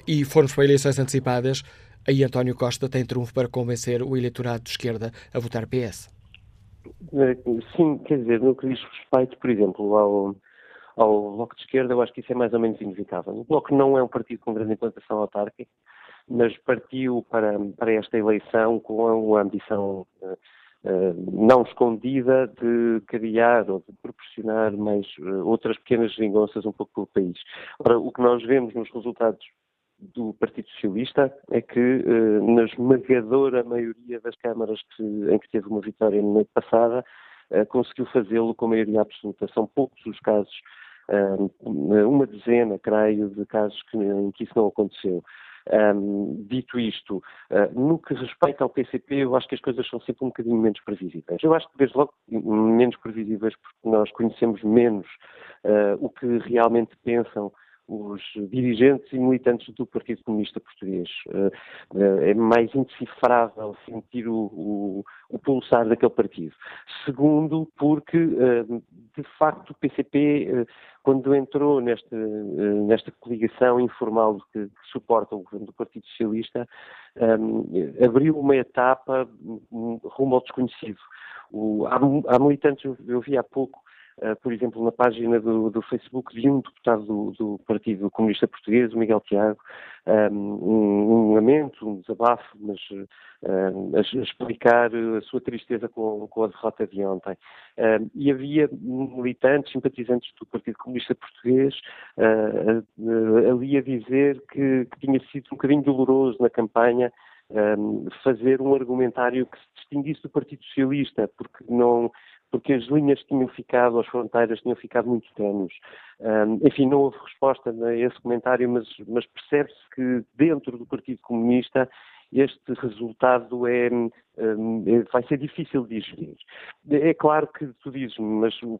e formos para eleições antecipadas, aí António Costa tem trunfo para convencer o eleitorado de esquerda a votar PS. Sim, quer dizer, no que diz respeito, por exemplo, ao, ao Bloco de Esquerda, eu acho que isso é mais ou menos inevitável. O Bloco não é um partido com grande implantação autárquica, mas partiu para, para esta eleição com a ambição uh, uh, não escondida de criar ou de proporcionar mais outras pequenas geringonças um pouco pelo país. Ora, o que nós vemos nos resultados do Partido Socialista é que, eh, na esmagadora maioria das câmaras que, em que teve uma vitória na noite passada, eh, conseguiu fazê-lo com maioria absoluta. São poucos os casos, eh, uma dezena, creio, de casos em que isso não aconteceu. Um, dito isto, uh, no que respeita ao PCP, eu acho que as coisas são sempre um bocadinho menos previsíveis. Eu acho que, desde logo, menos previsíveis porque nós conhecemos menos uh, o que realmente pensam os dirigentes e militantes do Partido Comunista Português. Eh, é mais indecifrável sentir o, o, o pulsar daquele partido. Segundo, porque, eh, de facto, o PCP, eh, quando entrou nesta, nesta coligação informal que, suporta o governo do Partido Socialista, abriu uma etapa hum, rumo ao desconhecido. O, há, há militantes, eu vi há pouco, por exemplo, na página do, do, Facebook de um deputado do, do, Partido Comunista Português, o Miguel Tiago, um, um lamento, um desabafo, mas uh, a, a, explicar a sua tristeza com, com a derrota de ontem. Uh, e havia militantes, simpatizantes do Partido Comunista Português ali a dizer que, que tinha sido um bocadinho doloroso na campanha um, fazer um argumentário que se distinguisse do Partido Socialista, porque não porque as linhas tinham ficado, as fronteiras tinham ficado muito tenues. Um, enfim, não houve resposta a esse comentário, mas, mas percebe-se que dentro do Partido Comunista este resultado é, é, vai ser difícil de gerir. É claro que tu dizes, mas se o,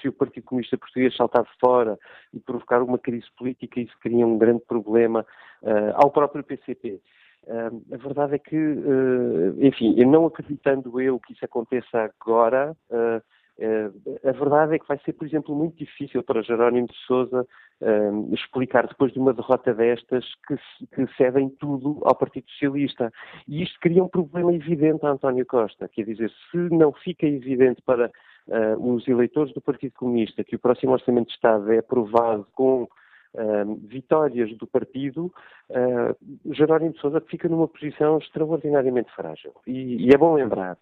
se o Partido Comunista Português saltar fora e provocar uma crise política, isso cria um grande problema uh, ao próprio PCP. Uh, a verdade é que, uh, enfim, não acreditando eu que isso aconteça agora, uh, a verdade é que vai ser, por exemplo, muito difícil para Jerónimo de Sousa explicar depois de uma derrota destas que, que, cedem tudo ao Partido Socialista. E isto cria um problema evidente a António Costa, quer dizer, se não fica evidente para os eleitores do Partido Comunista que o próximo Orçamento de Estado é aprovado com vitórias do partido, uh, Jerónimo de Sousa fica numa posição extraordinariamente frágil. E, e é bom lembrar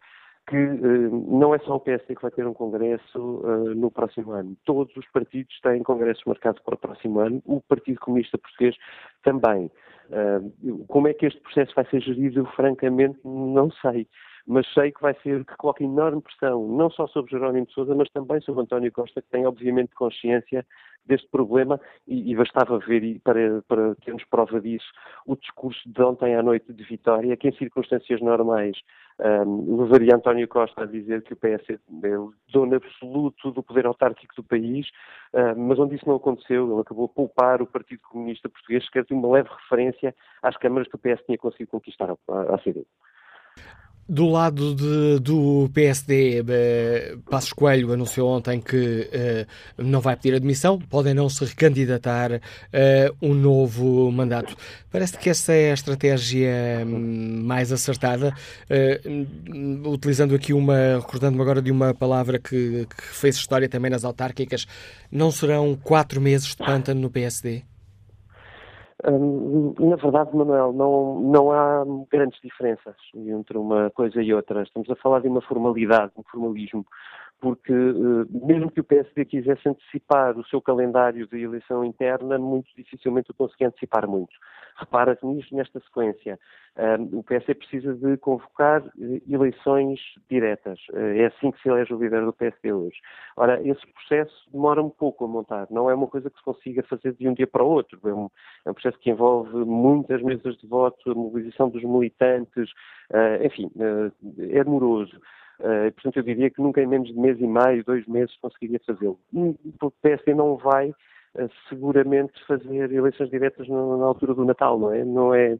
que uh, não é só o PSD que vai ter um congresso uh, no próximo ano. Todos os partidos têm congressos marcados para o próximo ano. O Partido Comunista Português também. Como é que este processo vai ser gerido, francamente não sei mas sei que vai ser que coloca enorme pressão, não só sobre Jerónimo de Sousa, mas também sobre António Costa, que tem obviamente consciência deste problema e, e bastava ver, para, para termos prova disso, o discurso de ontem à noite de Vitória, que em circunstâncias normais um, levaria António Costa a dizer que o PS é o dono absoluto do poder autárquico do país, um, mas onde isso não aconteceu, ele acabou a poupar o Partido Comunista Português, sequer de uma leve referência às câmaras que o PS tinha conseguido conquistar à CDU. Do lado de, do PSD, eh, Passos Coelho anunciou ontem que eh, não vai pedir admissão, podem não se recandidatar eh, um novo mandato. Parece que essa é a estratégia hum, mais acertada, eh, utilizando aqui uma, recordando-me agora de uma palavra que, que fez história também nas autárquicas, não serão quatro meses de pântano no PSD? Hum, na verdade, Manuel, não, não há grandes diferenças entre uma coisa e outra. Estamos a falar de uma formalidade, um formalismo, porque eh, mesmo que o PSD quisesse antecipar o seu calendário de eleição interna, muito dificilmente o conseguia antecipar muito. Repara nisto nesta sequência. o PSD precisa de convocar eh, eleições diretas. Eh, é assim que se elege o líder do PSD hoje. Ora, esse processo demora um pouco a montar. Não é uma coisa que se consiga fazer de um dia para o outro. É um, é um processo que envolve muitas mesas de voto, a mobilização dos militantes, enfim, é demoroso. Uh, portanto, eu diria que nunca em menos de mês e meio, dois meses, conseguiria fazê-lo. O PSD não vai seguramente fazer eleições diretas na, na, altura do Natal, não é? Não é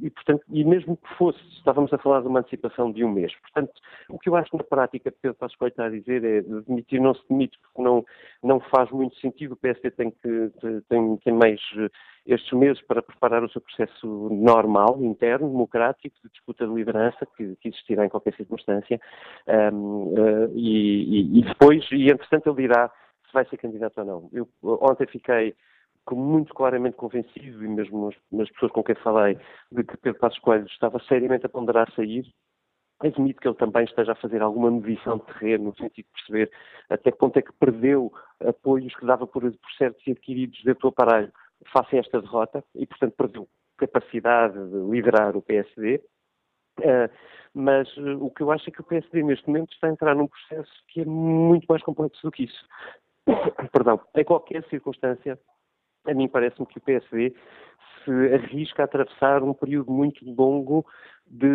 e, portanto, e mesmo que fosse, estávamos a falar de uma antecipação de um mês. Portanto, o que eu acho na prática Pedro Passos Coelho está a dizer é demitir não se demite porque não, não faz muito sentido. O PSD tem, que, tem, tem mais eh, estes meses para preparar o seu processo normal, interno, democrático, de disputa de liderança, que, que existirá em qualquer circunstância. Um, uh, eh, e, e, depois, e entretanto, ele dirá se vai ser candidato ou não. Eu ontem fiquei muito claramente convencido, e mesmo as, pessoas com quem falei, de que Pedro Passos Coelho estava seriamente a ponderar sair. Admito que ele também esteja a fazer alguma medição de terreno, no sentido de perceber até que ponto é que perdeu apoios que dava por, por certos e adquiridos dentro do aparelho face a esta derrota e, portanto, perdeu capacidade de liderar o PSD. Uh, eh, mas uh, o que eu acho é que o PSD neste momento está a entrar num processo que é muito mais complexo do que isso. Perdão, em qualquer circunstância, a mim parece-me que o PSD se arrisca a atravessar um período muito longo de,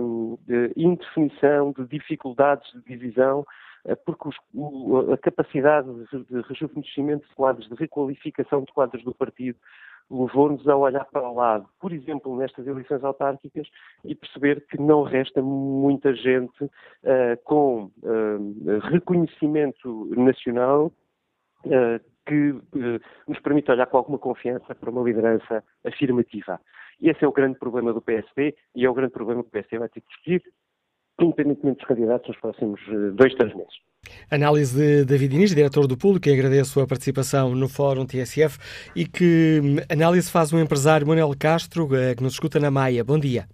um, de indefinição, de dificuldades de divisão, eh, porque os, o, a capacidade de, rejuvenescimento de quadros, de requalificação de quadros do partido, levou-nos a olhar para o lado, por exemplo, nestas eleições autárquicas, e perceber que não resta muita gente uh, com uh, reconhecimento nacional que uh, nos permite olhar com alguma confiança para uma liderança afirmativa. E esse é o grande problema do PSD e é o grande problema que o PSD vai ter que discutir, independentemente dos candidatos, nos próximos uh, dois, três meses. Análise de David Inês, diretor do Público, que agradeço a participação no Fórum TSF e que hum, análise faz o empresário Manuel Castro, eh, que nos escuta na Maia. Bom dia.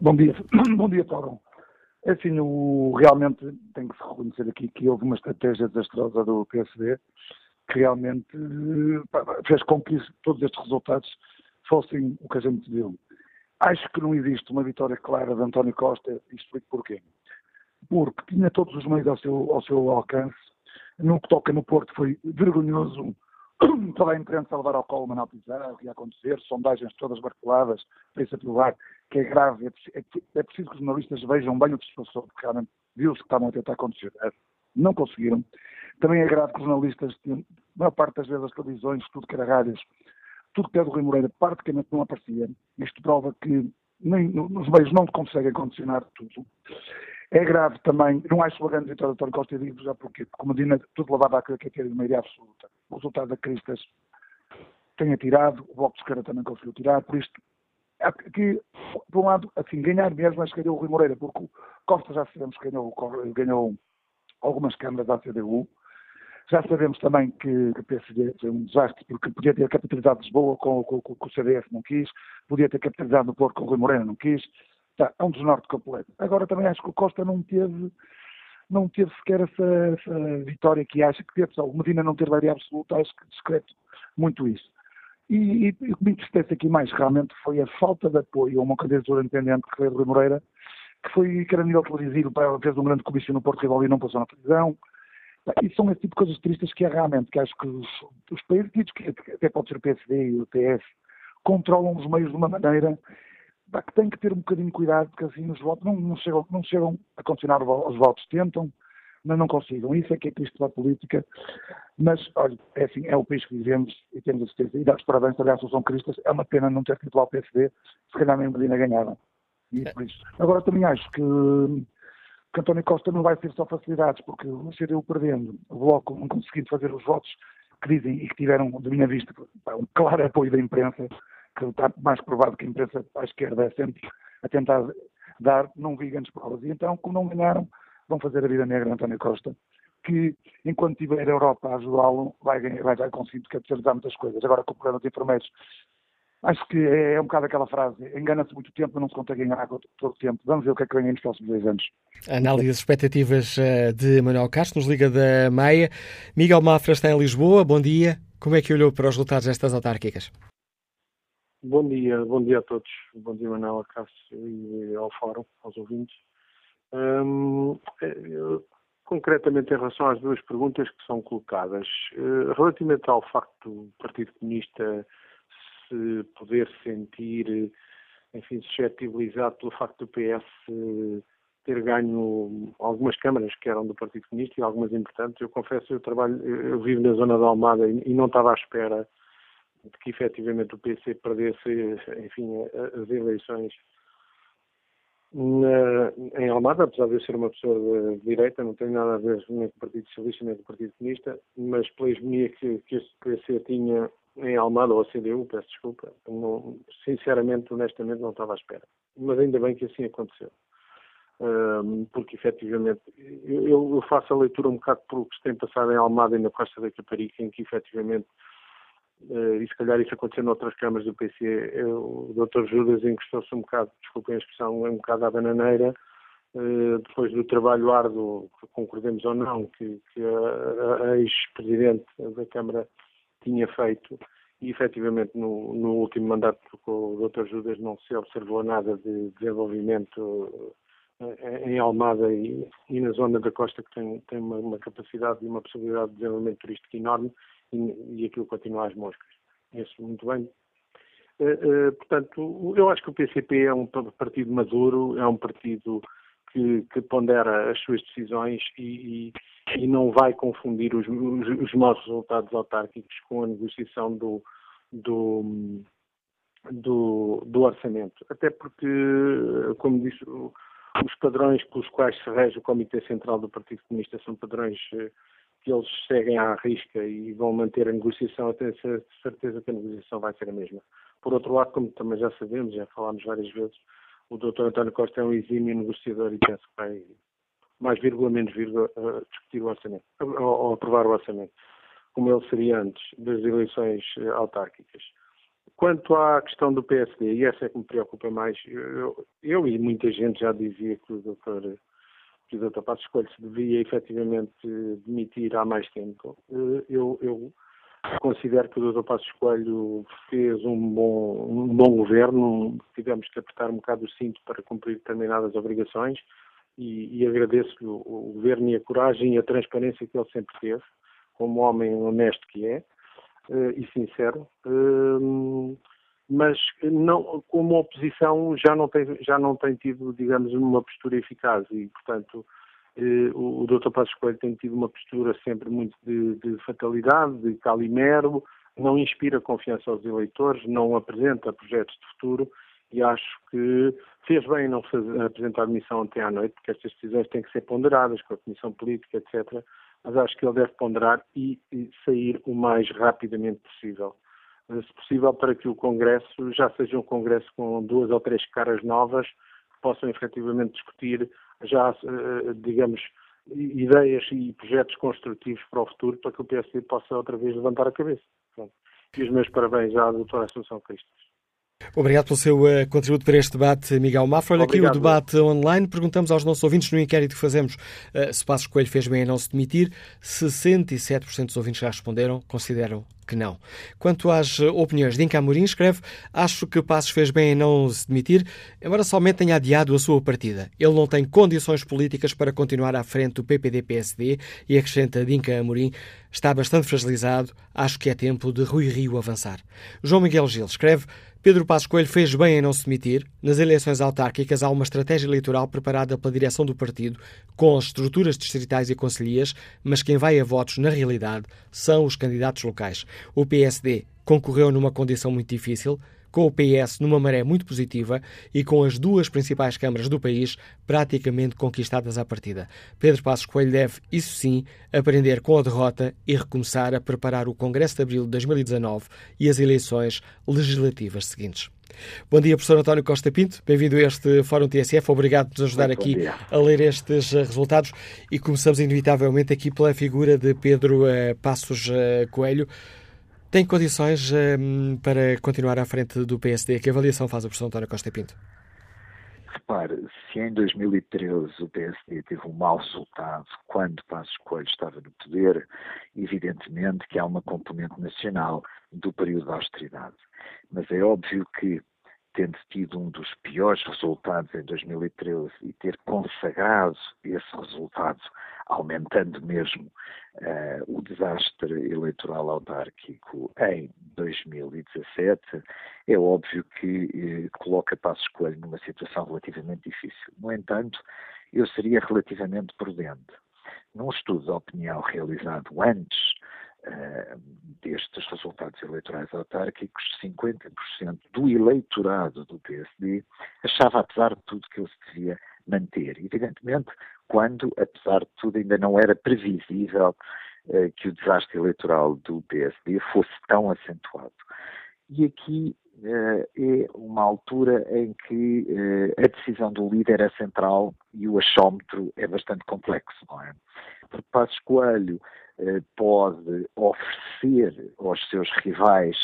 Bom dia. Bom dia, Fórum. É assim, o, realmente tem que se reconhecer aqui que houve uma estratégia desastrosa do PSD que realmente fez com que todos estes resultados fossem o que a gente viu. Acho que não existe uma vitória clara de António Costa e explico porquê. Porque tinha todos os meios ao seu, ao seu alcance. No que toca no Porto foi vergonhoso toda a imprensa a levar ao colo Manuel Pizarro, que ia acontecer, sondagens todas marteladas para isso provar que é grave. É, é, é, preciso que os jornalistas vejam bem o que se passou, porque realmente viu-se que estavam a tentar acontecer. É, não conseguiram. Também é grave que os jornalistas, a maior parte das vezes as televisões, tudo que era rádios, tudo que é do Rui Moreira, praticamente não aparecia. Isto prova que nem, nos meios não conseguem condicionar tudo. É grave também, não acho uma grande vitória de António Costa, e digo já porque como Medina, tudo a crer que é de maioria absoluta. O resultado da Cristas tenha tirado, o Bloco de Esquerda também conseguiu tirar, por isto, aqui, por um lado, assim, ganhar mesmo, acho que ganhou o Rui Moreira, porque o Costa já sabemos que ganhou, ganhou algumas câmaras da CDU, já sabemos também que, que o PSD foi um desastre, porque podia ter capitalizado Lisboa com, com, com, com o CDS, não quis, podia ter capitalizado no Porto com o Rui Moreira, não quis, Tá, é um desnorte completo. Agora também acho que o Costa não teve, não teve sequer essa, essa vitória que acha que teve. O Medina não ter maioria absoluta, acho que discreto muito isso. E, e, o que me entristece aqui mais realmente foi a falta de apoio a uma candidatura independente que foi a de Rui Moreira, que foi que era a nível televisivo, fez um grande comício no Porto Rival e não passou na televisão. E são esse tipo de coisas tristes que é realmente, que acho que os, os países, que até pode ser o PSD e o PS, controlam os meios de uma maneira que tem que ter um bocadinho de cuidado, porque assim os votos não, não, chegam, não chegam a condicionar os votos, tentam, mas não consigam. Isso é que é triste para a política. Mas, olha, é assim, é o país que vivemos e temos a certeza. E dá-os parabéns à Associação Cristas. É uma pena não ter titular ao PSD, se calhar nem Medina ganhava. E por isso. Agora também acho que, que António Costa não vai ter só facilidades, porque o CDU perdendo, o Bloco não conseguindo fazer os votos que dizem e que tiveram, de minha vista, um claro apoio da imprensa, que está mais provado que a imprensa à esquerda é sempre a tentar dar, não vi grandes provas. E então, como não ganharam, vão fazer a vida negra a António Costa, que enquanto tiver a Europa a ajudá-lo, vai, vai, vai conseguir capitalizar muitas coisas. Agora, com o problema dos enfermeiros, acho que é, é um bocado aquela frase, engana-se muito tempo, mas não se consegue enganar todo o tempo. Vamos ver o que é que vem nos próximos dois anos. Análise das expectativas eh, de Manuel Castro, nos liga da Meia. Miguel Mafra está em Lisboa, bom dia. Como é que olhou para os resultados destas autárquicas? Bom dia, bom dia a todos. Bom dia, Manuel Cássio e ao Fórum, aos ouvintes. Hum, concretamente em relação às duas perguntas que são colocadas, uh, relativamente ao facto do Partido Comunista se poder sentir, enfim, suscetibilizado pelo facto do PS ter ganho algumas câmaras que eram do Partido Comunista e algumas importantes, eu confesso, eu trabalho, eu vivo na zona da Almada e não estava à espera de que efetivamente o PC perdesse, enfim, as eleições na, em Almada, apesar de eu ser uma pessoa de, direita, não tenho nada a ver nem com o Partido Socialista nem com o Partido Comunista, mas pela hegemonia que, que o PC tinha em Almada, ou a CDU, peço desculpa, não, sinceramente, honestamente, não estava à espera. Mas ainda bem que assim aconteceu. Um, porque efetivamente eu, eu, faço a leitura um bocado por o que se tem passado em Almada e na Costa da Caparica, em que efetivamente e se calhar isso aconteceu noutras câmaras do PC, o Dr. Judas encostou-se um bocado, desculpem a expressão, um bocado à bananeira, uh, depois do trabalho árduo, concordemos ou não, que, que a, a ex-presidente da Câmara tinha feito, e efetivamente no, no, último mandato com o Dr. Judas não se observou nada de desenvolvimento eh, em Almada e, e, na zona da costa que tem, tem uma, uma, capacidade e uma possibilidade de desenvolvimento turístico enorme e, e aquilo continua às moscas. Conheço muito bem. Uh, uh, portanto, eu acho que o PCP é um partido maduro, é um partido que, que pondera as suas decisões e, e, e não vai confundir os, os, os, maus resultados autárquicos com a negociação do, do, do, do orçamento. Até porque, como disse, os padrões pelos quais se rege o Comitê Central do Partido Comunista são padrões que eles seguem à risca e vão manter a negociação até ter certeza que a negociação vai ser a mesma. Por outro lado, como também já sabemos, já falámos várias vezes, o Dr. António Costa é um exímio negociador e penso que vai, mais vírgula, menos vírgula, discutir o orçamento, ou, ou aprovar o orçamento, como ele seria antes das eleições eh, autárquicas. Quanto à questão do PSD, e essa é que me preocupa mais, eu, eu e muita gente já dizia que o Dr que o Dr. Passos Coelho se devia efetivamente demitir há mais tempo. Eh, eu, eu considero que o Dr. Passos Coelho fez um bom, um bom governo, tivemos que apertar um bocado o cinto para cumprir determinadas obrigações e, e agradeço-lhe o, governo e a coragem e a transparência que ele sempre teve, como homem honesto que é uh, e sincero. Mas não, como oposição já não tem, já não tem tido, digamos, uma postura eficaz e, portanto, eh, o, o Dr. Passos Coelho tem tido uma postura sempre muito de, de fatalidade, de calimero, não inspira confiança aos eleitores, não apresenta projetos de futuro e acho que fez bem não fazer, apresentar a demissão ontem à noite, porque estas decisões têm que ser ponderadas com a Comissão Política, etc. Mas acho que ele deve ponderar e, e sair o mais rapidamente possível se possível, para que o Congresso já seja um Congresso com duas ou três caras novas que possam efetivamente discutir já, eh, digamos, ideias e projetos construtivos para o futuro para que o PSD possa outra vez levantar a cabeça. E os meus parabéns à doutora Assunção Cristas. Obrigado pelo seu uh, contributo para este debate, Miguel Mafra. Olha Obrigado. aqui o debate online. Perguntamos aos nossos ouvintes no inquérito que fazemos uh, se Passos Coelho fez bem a não se demitir. 67% dos ouvintes já responderam, consideram que não. Quanto às uh, opiniões de Amorim, escreve Acho que Passos fez bem em não se demitir, embora somente tenha adiado a sua partida. Ele não tem condições políticas para continuar à frente do PPD-PSD e acrescenta Dinka Amorim está bastante fragilizado. Acho que é tempo de Rui Rio avançar. João Miguel Gil escreve Pedro Passos Coelho fez bem em não se demitir. Nas eleições autárquicas há uma estratégia eleitoral preparada pela direção do partido, com as estruturas distritais e conselhias, mas quem vai a votos, na realidade, são os candidatos locais. O PSD concorreu numa condição muito difícil, com o PS numa maré muito positiva e com as duas principais câmaras do país praticamente conquistadas à partida. Pedro Passos Coelho deve, isso sim, aprender com a derrota e recomeçar a preparar o Congresso de Abril de 2019 e as eleições legislativas seguintes. Bom dia, professor António Costa Pinto. Bem-vindo a este Fórum TSF. Obrigado por nos ajudar Muito aqui a ler estes eh, resultados. E começamos, inevitavelmente, aqui pela figura de Pedro uh, Passos uh, Coelho. Tem condições uh, para continuar à frente do PSD? Que avaliação faz o professor António Costa Pinto? Repare, se em 2013 o PSD teve um mau resultado quando Passos Coelho estava no poder, evidentemente que há uma componente nacional do período da austeridade. Mas é óbvio que, tendo tido um dos piores resultados em 2013 e ter consagrado esse resultado, aumentando mesmo uh, o desastre eleitoral autárquico em 2017, é óbvio que uh, coloca Passos Coelho numa situação relativamente difícil. No entanto, eu seria relativamente prudente. Num estudo de opinião realizado antes destes resultados eleitorais autárquicos, 50% do eleitorado do PSD achava, apesar de tudo, que ele se devia manter. Evidentemente, quando, apesar de tudo, ainda não era previsível uh, que o desastre eleitoral do PSD fosse tão acentuado. E aqui uh, é uma altura em que uh, a decisão do líder é central e o achómetro é bastante complexo, não é? Porque Passos Coelho pode oferecer aos seus rivais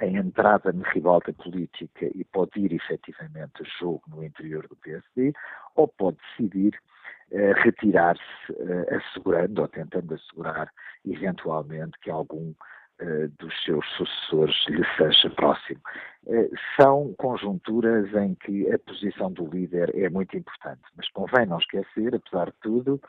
a entrada na ribalta política e pode ir efetivamente a jogo no interior do PSD, ou pode decidir retirar-se, assegurando ou tentando assegurar eventualmente que algum eh, dos seus sucessores lhe seja próximo. Eh, são conjunturas em que a posição do líder é muito importante, mas convém não esquecer, apesar de tudo,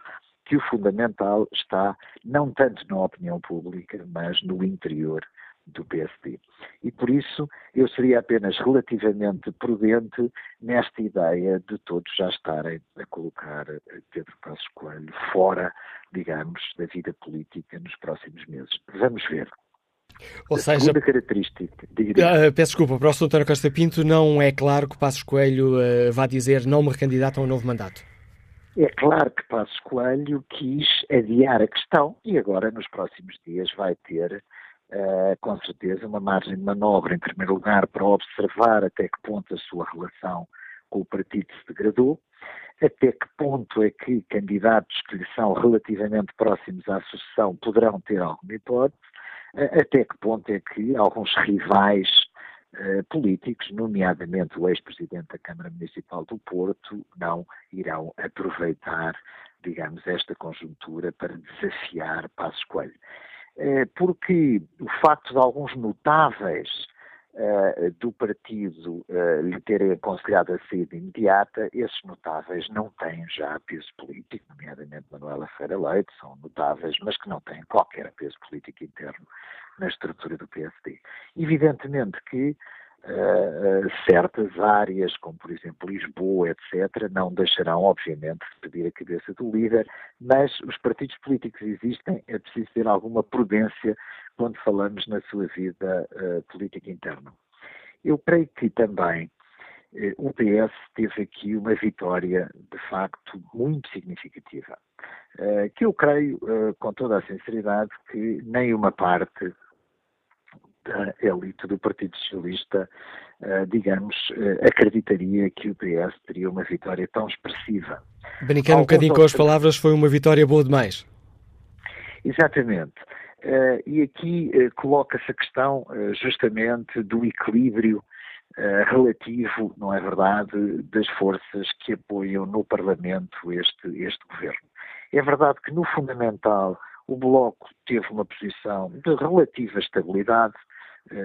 que o fundamental está não tanto na opinião pública, mas no interior do PSD. E por isso eu seria apenas relativamente prudente nesta ideia de todos já estarem a colocar Pedro Passos Coelho fora, digamos, da vida política nos próximos meses. Vamos ver. Ou a seja, característica. Uh, peço desculpa, para o Sr. Costa Pinto não é claro que Passos Coelho uh, vá dizer não me recandidato a um novo mandato. É claro que Passos Coelho quis adiar a questão e agora, nos próximos dias, vai ter, uh, com certeza, uma margem de manobra, em primeiro lugar, para observar até que ponto a sua relação com o partido se degradou, até que ponto é que candidatos que lhe são relativamente próximos à sucessão poderão ter alguma hipótese, até que ponto é que alguns rivais uh, políticos, nomeadamente o ex-presidente da Câmara Municipal do Porto, não irão aproveitar, digamos, esta conjuntura para desafiar Passos Coelho. Uh, porque o facto de alguns notáveis uh, do partido uh, lhe terem aconselhado a saída imediata, esses notáveis não têm já peso político, nomeadamente Manuela Ferreira Leite, são notáveis, mas que não têm qualquer peso político interno na estrutura do PSD. Evidentemente que Uh, certas áreas, como por exemplo Lisboa, etc., não deixarão, obviamente, de pedir a cabeça do líder, mas os partidos políticos existem, é preciso ter alguma prudência quando falamos na sua vida uh, política interna. Eu creio que também o PS teve aqui uma vitória, de facto, muito significativa, que eu creio, com toda a sinceridade, que nem uma parte da elite do Partido Socialista, uh, digamos, uh, acreditaria que o PS teria uma vitória tão expressiva. Brincando um bocadinho com as palavras, foi uma vitória boa demais. Exatamente. Uh, e aqui coloca-se a questão justamente do equilíbrio relativo, não é verdade, das forças que apoiam no Parlamento este, este governo. É verdade que, no fundamental, o Bloco teve uma posição de relativa estabilidade, eh,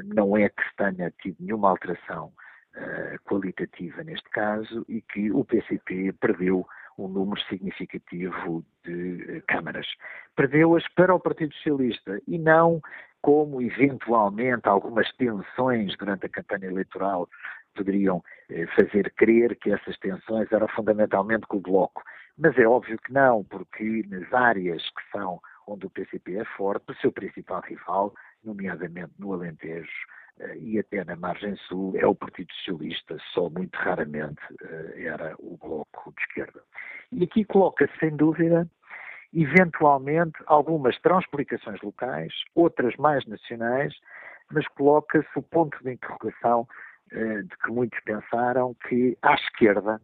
não é que se tenha tido nenhuma alteração uh, qualitativa neste caso e que o PCP perdeu um número significativo de uh, câmaras. Perdeu-as para o Partido Socialista e não como eventualmente algumas tensões durante a campanha eleitoral poderiam fazer crer que essas tensões eram fundamentalmente com o Bloco. Mas é óbvio que não, porque nas áreas que são onde o PCP é forte, o seu principal rival nomeadamente no Alentejo, e até na margem sul é o Partido Socialista, só muito raramente era o Bloco de Esquerda. E aqui coloca-se, sem dúvida, eventualmente algumas transplicações locais, outras mais nacionais, mas coloca-se o ponto de interrogação eh, de que muitos pensaram que à esquerda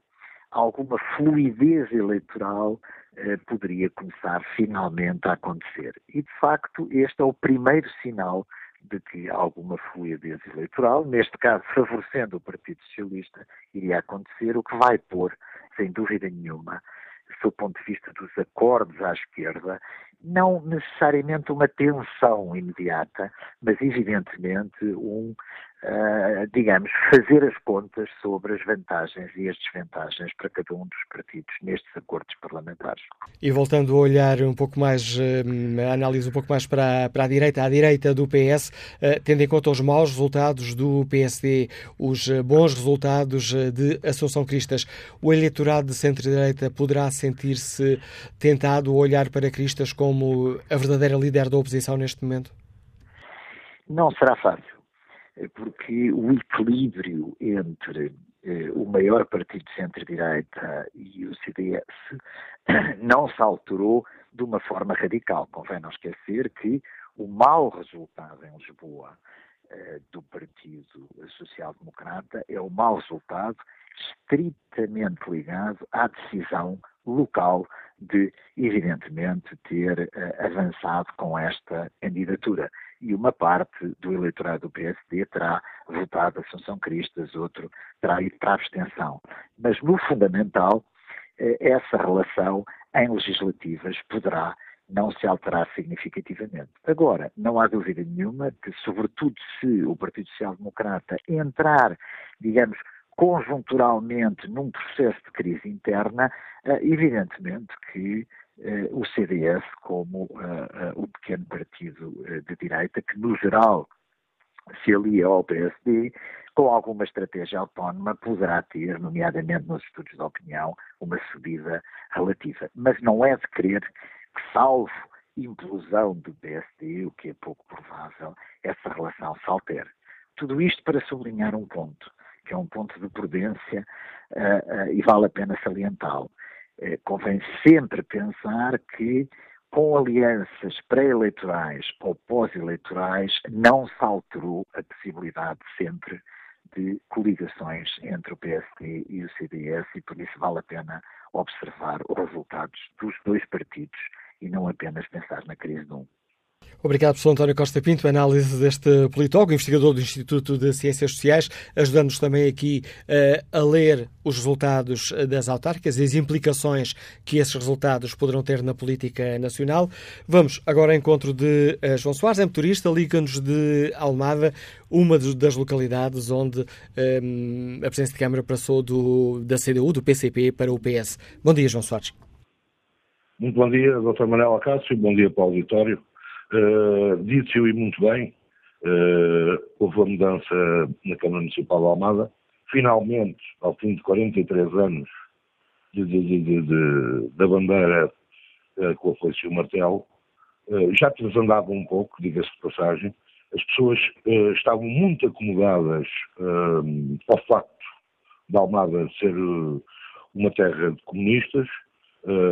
alguma fluidez eleitoral eh, poderia começar finalmente a acontecer. E de facto este é o primeiro sinal de que alguma fluidez eleitoral, neste caso favorecendo o Partido Socialista, iria acontecer, o que vai pôr, sem dúvida nenhuma, do ponto de vista dos acordos à esquerda, não necessariamente uma tensão imediata, mas evidentemente um uh, digamos, fazer as contas sobre as vantagens e as desvantagens para cada um dos partidos nestes acordos parlamentares. E voltando a olhar um pouco mais, uh, a análise um pouco mais para, para a direita, à direita do PS, uh, tendo em conta os maus resultados do PSD, os bons resultados de Assunção Cristas, o eleitorado de centro-direita poderá sentir-se tentado a olhar para Cristas como a verdadeira líder da oposição neste momento? Não será fácil porque o equilíbrio entre eh, o maior partido de centro-direita e o CDS não se alterou de uma forma radical. Convém não esquecer que o mau resultado em Lisboa eh, do Partido Social Democrata é o mau resultado estritamente ligado à decisão local de, evidentemente, ter uh, avançado com esta candidatura. E uma parte do eleitorado do PSD terá votado Assunção Cristas, outro terá ido para a abstenção. Mas, no fundamental, uh, essa relação em legislativas poderá não se alterar significativamente. Agora, não há dúvida nenhuma que, sobretudo se o Partido Social Democrata entrar, digamos, conjunturalmente num processo de crise interna, eh, evidentemente que eh, o CDS, como eh, o pequeno partido de direita, que no geral se alia ao PSD, com alguma estratégia autónoma, poderá ter, nomeadamente nos estudos de opinião, uma subida relativa. Mas não é de crer que, salvo implosão do PSD, o que é pouco provável, essa relação se altere. Tudo isto para sublinhar um ponto que é um ponto de prudência uh, uh, e vale a pena salientá-lo. Uh, convém sempre pensar que com alianças pré-eleitorais ou pós-eleitorais não se alterou a possibilidade sempre de coligações entre o PSD e o CDS e por isso vale a pena observar os resultados dos dois partidos e não apenas pensar na crise de um. Obrigado, professor António Costa Pinto, análise deste politólogo, investigador do Instituto de Ciências Sociais, ajudando-nos também aqui uh, a ler os resultados das autárquicas e as implicações que esses resultados poderão ter na política nacional. Vamos agora ao encontro de uh, João Soares, é motorista, liga-nos de Almada, uma das localidades onde um, a presença de Câmara passou do, da CDU, do PCP, para o PS. Bom dia, João Soares. Muito bom dia, Dr. Manuel Acácio, bom dia para o auditório. Uh, Disse-o e muito bem, uh, houve a mudança na Câmara Municipal de Almada. Finalmente, ao fim de 43 anos de, de, de, da bandeira uh, com a foice e o martelo, uh, já desandava um pouco, diga-se de passagem. As pessoas uh, estavam muito acomodadas ao facto de Almada ser uma terra de comunistas.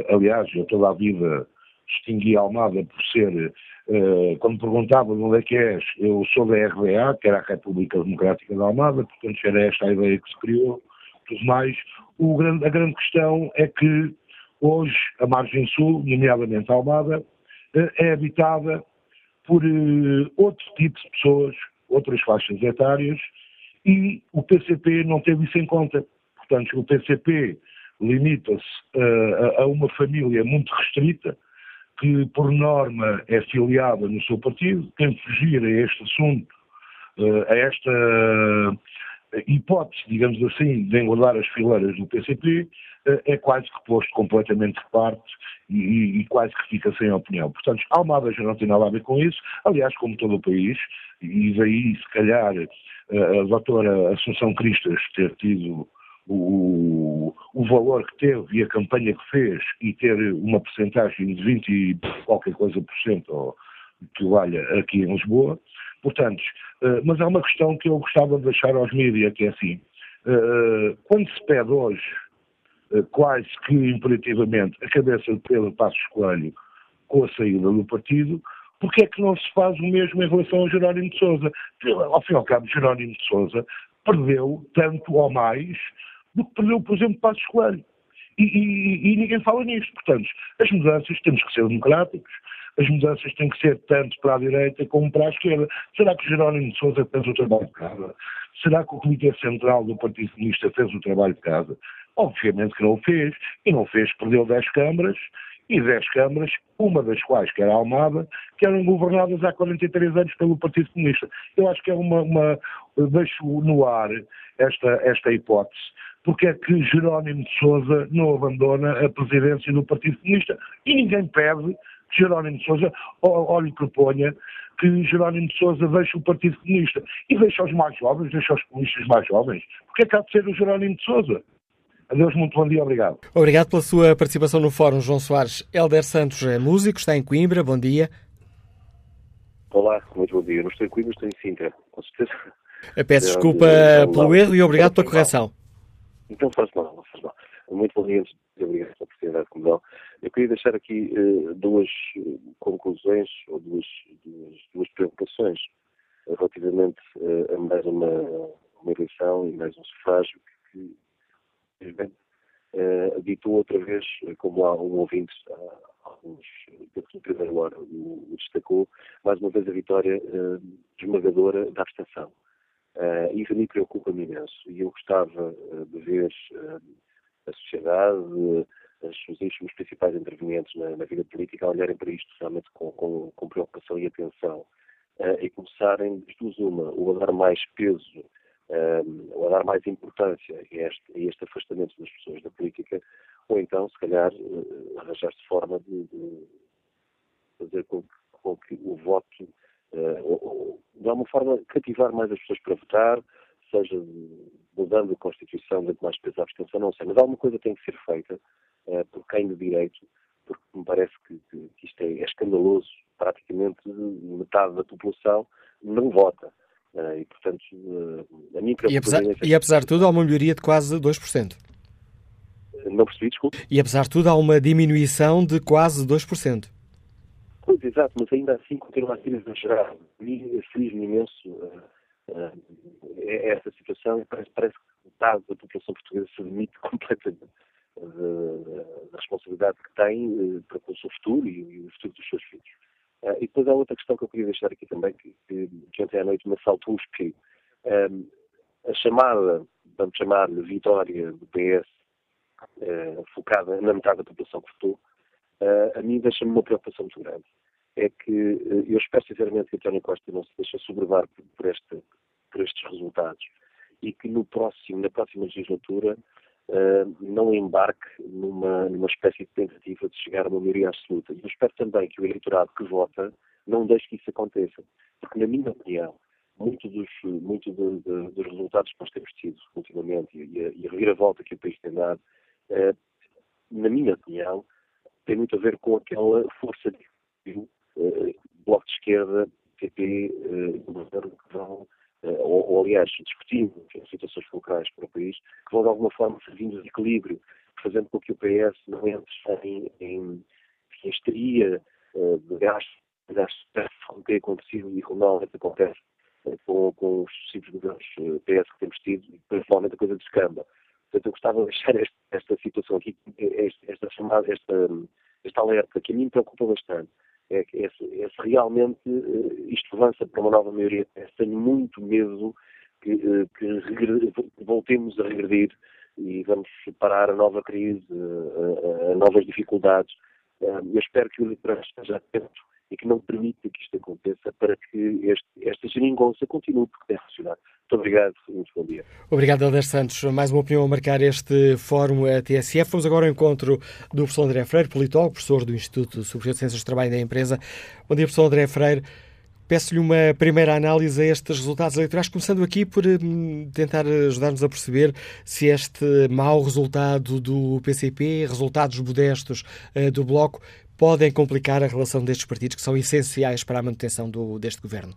aliás, eu toda a vida distingui Almada por ser Uh, quando perguntava de onde é que és, eu sou da RDA, que era a República Democrática da Almada, portanto era esta a ideia que se criou, tudo mais. Grande, a grande questão é que hoje a margem sul, nomeadamente a Almada, uh, é habitada por uh, outro tipo de pessoas, outras faixas etárias, e o PCP não teve isso em conta. Portanto, o PCP limita-se a, a uma família muito restrita, que por norma é filiada no seu partido, quem fugir a este assunto, eh, a esta eh, hipótese, digamos assim, de engordar as fileiras do PCP, eh, é quase que posto completamente de parte e, e, quase que fica sem opinião. Portanto, Almada já não tem nada a ver com isso, aliás, como todo o país, e daí, se calhar, a doutora Assunção Cristas ter tido o, o valor que teve e a campanha que fez e ter uma percentagem de 20 e qualquer coisa por cento que valha aqui em Lisboa, Portanto, mas há uma questão que eu gostava de deixar aos mídias, que é assim, quando se pede hoje, quase que imperativamente, a cabeça de Pedro Passos Coelho com a saída do partido, porque é que não se faz o mesmo em relação ao Jerónimo de Sousa? Ao fim e ao cabo, Jerónimo de Sousa perdeu tanto ou mais do que perdeu, por exemplo, Passos Coelho. E, e, e, ninguém fala nisto. Portanto, as mudanças temos que ser democráticos, as mudanças têm que ser tanto para a direita como para a esquerda. Será que Jerónimo de Sousa fez o trabalho de casa? Será que o Comitê Central do Partido Comunista fez o trabalho de casa? Obviamente que não o fez, e não fez, perdeu 10 câmaras, e 10 câmaras, uma das quais, que era a Almada, que eram governadas há 43 anos pelo Partido Comunista. Eu acho que é uma, uma deixo no ar esta, esta hipótese, porque é que Jerónimo de Sousa não abandona a presidência do Partido Comunista e ninguém pede que Jerónimo de Sousa, ou, ou lhe proponha que Jerónimo de Sousa deixe o Partido Comunista e deixe os mais jovens, deixe os comunistas mais jovens. Porque é que há de ser o Jerónimo de Sousa? Adeus, muito bom dia, obrigado. Obrigado pela sua participação no Fórum, João Soares. Helder Santos é músico, está em Coimbra, bom dia. Olá, muito bom dia. Não estou em Coimbra, estou em Sintra, com certeza. Peço desculpa pelo erro e obrigado pela correção. Então faz mal, não faz mal. Muito bom dia, obrigado pela oportunidade que me dão. Eu queria deixar aqui uh, duas conclusões ou duas, duas, duas preocupações relativamente uh, a mais uma, uma eleição e mais um sufrágio que, uh, ditou outra vez, como há um ouvinte há alguns no primeiro hora o, destacou, mais uma vez a vitória esmagadora da abstenção. Uh, isso a mim preocupa-me imenso. E eu gostava uh, de ver a sociedade, os, os principais intervenientes na, na, vida política olharem para isto realmente com, com, com preocupação e atenção. E começarem, de duas uma, ou a dar mais peso ou a dar mais importância a este, a este, afastamento das pessoas da política, ou então, se calhar, uh, arranjar-se forma de, de, fazer com que, com que o voto, uh, de alguma forma, cativar mais as pessoas para votar, seja mudando a Constituição, dando mais peso à abstenção, não sei, mas alguma coisa tem que ser feita uh, por quem de direito, porque me parece que, que, que isto é, é escandaloso, praticamente metade da população não vota. Uh, e, portanto, uh, a minha e apesar, e apesar de tudo, há uma melhoria de quase 2%. Não percebi, desculpe. E apesar de tudo, há uma diminuição de quase 2%. Pois, exato, mas ainda assim continua a ser exagerado. Feliz-me imenso uh, essa situação e parece, parece que metade da população portuguesa se demite completamente da responsabilidade que tem para com o seu futuro e, e o futuro dos seus filhos. Uh, e depois há outra questão que eu queria deixar aqui também, que, que, que ontem à noite me assaltou os que um, a chamada, vamos chamar-lhe, vitória do PS, uh, focada na metade da população que votou, uh, a mim deixa-me uma preocupação muito grande. É que eu espero sinceramente que António Costa não se deixe sobrevar por, por, este, por estes resultados e que no próximo, na próxima legislatura uh, não embarque numa, numa espécie de tentativa de chegar a uma maioria absoluta. E eu espero também que o eleitorado que vota não deixe que isso aconteça. Porque, na minha opinião, muito dos, muito de, de, dos resultados que nós temos tido ultimamente e a, e a reviravolta que o país tem dado, uh, na minha opinião, tem muito a ver com aquela força de uh, Bloco de Esquerda, PP, uh, governo que vão eh, ou, ou, aliás, discutindo situações locais para o país, que vão de alguma forma servindo de equilíbrio, fazendo com que o PS não entre em, em, em histeria uh, de gastos, gastos como tem acontecido e normalmente acontece uh, com, com os sucessivos governos uh, PS que temos tido, principalmente a coisa descamba. Portanto, eu gostava de deixar esta, esta situação aqui, esta, esta chamada, esta, esta alerta, que a mim me preocupa bastante é, é, é se realmente uh, isto avança para uma nova maioria. Tenho muito medo que, que voltemos a regredir e vamos parar a nova crise, a novas dificuldades. eu espero que o eleitorado esteja atento e que não permita que isto aconteça para que este, esta geringonça continue, porque deve funcionar. Muito obrigado muito bom dia. Obrigado, Helder Santos. Mais uma opinião a marcar este fórum a TSF. Vamos agora ao encontro do professor André Freire, politólogo, professor do Instituto Superior de Ciências de Trabalho da Empresa. Bom dia, professor André Freire. Peço-lhe uma primeira análise a estes resultados eleitorais, começando aqui por hum, tentar ajudar-nos a perceber se este mau resultado do PCP, resultados modestos uh, do Bloco, podem complicar a relação destes partidos que são essenciais para a manutenção do, deste governo.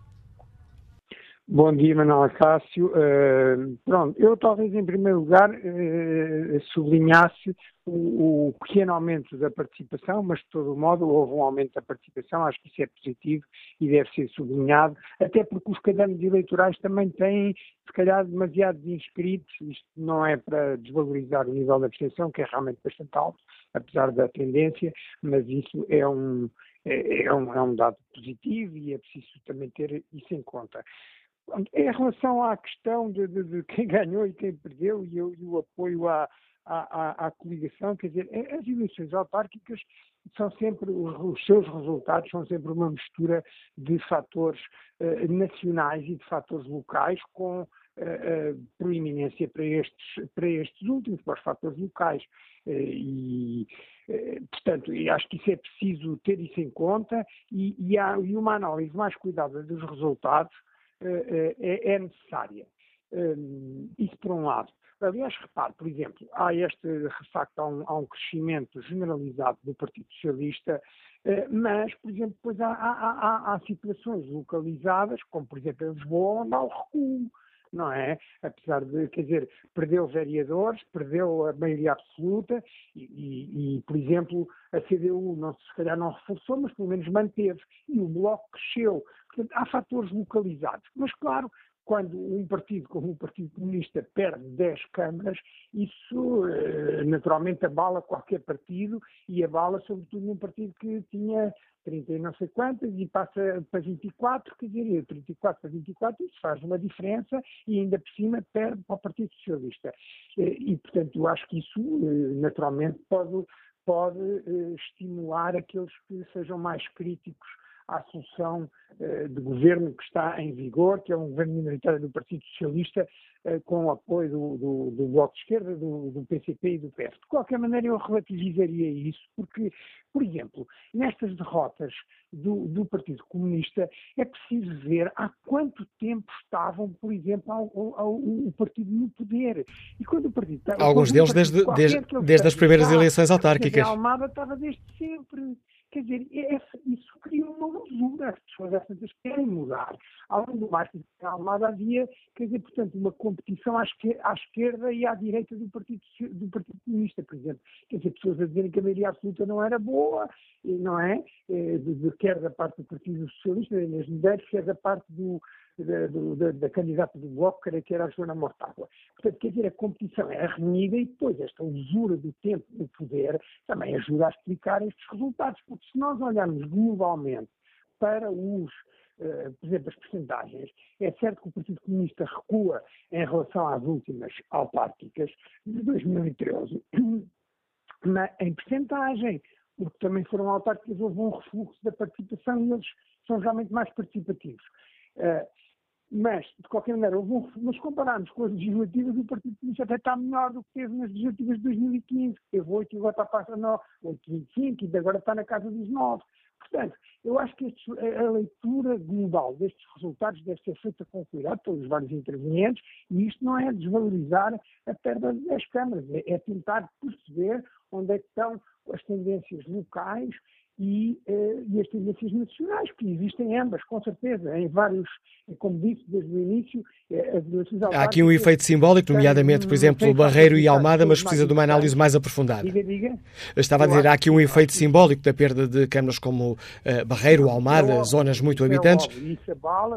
Bom dia, Manuel Cássio. Uh, pronto, eu talvez em primeiro lugar uh, sublinhasse o, o, pequeno aumento da participação, mas de todo modo houve um aumento da participação, acho que isso é positivo e deve ser sublinhado, até porque os cadernos eleitorais também têm, se calhar, demasiados inscritos, isto não é para desvalorizar o nível da abstenção, que é realmente bastante alto, apesar da tendência, mas isso é um, é, é um, é um dado positivo e é preciso também ter isso em conta. Em relação à questão de, de, de quem ganhou e quem perdeu e, e o apoio à, à, à, coligação, quer dizer, as eleições autárquicas são sempre, os seus resultados são sempre uma mistura de fatores uh, nacionais e de fatores locais com uh, uh, proeminência para estes, para estes últimos, para os fatores locais. e, portanto, acho que isso é preciso ter isso em conta e, e, há, e uma análise mais cuidada dos resultados é, é necessária. Isso por um lado. Aliás, repare, por exemplo, há este refacto, há um, um crescimento generalizado do Partido Socialista, mas, por exemplo, depois há, há, há, há situações localizadas, como por exemplo em Lisboa, onde há o recuo não é? Apesar de, quer dizer, perdeu vereadores, perdeu a maioria absoluta e, e, e, por exemplo, a CDU não, se calhar não reforçou, mas pelo menos manteve. E o Bloco cresceu. Há fatores localizados. Mas, claro, quando um partido como o Partido Comunista perde 10 câmaras, isso eh, naturalmente abala qualquer partido e abala sobretudo um partido que tinha 30 e não sei quantas e passa para 24, quer dizer, 34 para 24, isso faz uma diferença e ainda por cima perde para o Partido Socialista. Eh, e, portanto, eu acho que isso eh, naturalmente pode, pode estimular aqueles que sejam mais críticos à solução eh, de governo que está em vigor, que é um governo minoritário do Partido Socialista, eh, com o apoio do, do, do, Bloco de Esquerda, do, do, PCP e do PS. De qualquer maneira, eu relativizaria isso, porque, por exemplo, nestas derrotas do, Partido Comunista, é preciso ver há quanto tempo estavam, por exemplo, ao, ao, ao, o partido no poder. E quando o partido. Alguns deles desde, desde, desde as primeiras eleições autárquicas. A Almada estava desde sempre. Quer dizer, isso cria uma usura. As pessoas vezes querem mudar. Além do mais, na Almada havia, quer dizer, portanto, uma competição à esquerda, à esquerda e à direita do Partido, do Partido Comunista, por exemplo. Quer dizer, pessoas a dizerem que a maioria absoluta não era boa, não é? Eh, de, de, quer da parte do Partido Socialista, quer da parte do, da, da, da, candidata do Bloco, que era a Joana Mortágua. Portanto, quer dizer, a competição é renhida e depois esta usura do tempo do poder também ajuda a explicar estes resultados, porque se nós olharmos globalmente para os Uh, por exemplo, as percentagens, é certo que o Partido Comunista recua em relação às últimas autárquicas de 2013, mas em percentagem, porque também foram autárquicas, houve um refluxo da participação e eles são realmente mais participativos. Uh, mas, de qualquer maneira, houve compararmos com as legislativas, o Partido Comunista até está melhor do que teve nas legislativas de 2015, que teve 8 e agora está para 9, 8,25 e agora está na casa dos 9. Portanto, eu acho que estes, a leitura global destes resultados deve ser feita com cuidado pelos vários intervenientes e isto não é desvalorizar a perda das câmaras, é, é tentar perceber onde é estão as tendências locais e, uh, e, as tendências nacionais, que existem ambas, com certeza, em vários, como disse desde o início, eh, as Há aqui um efeito simbólico, nomeadamente, por exemplo, Barreiro e Almada, mas precisa de uma análise mais aprofundada. Diga, diga. Estava a dizer, há aqui um efeito simbólico da perda de câmaras como uh, Barreiro, Almada, é zonas muito habitantes. É óbvio, isso abala,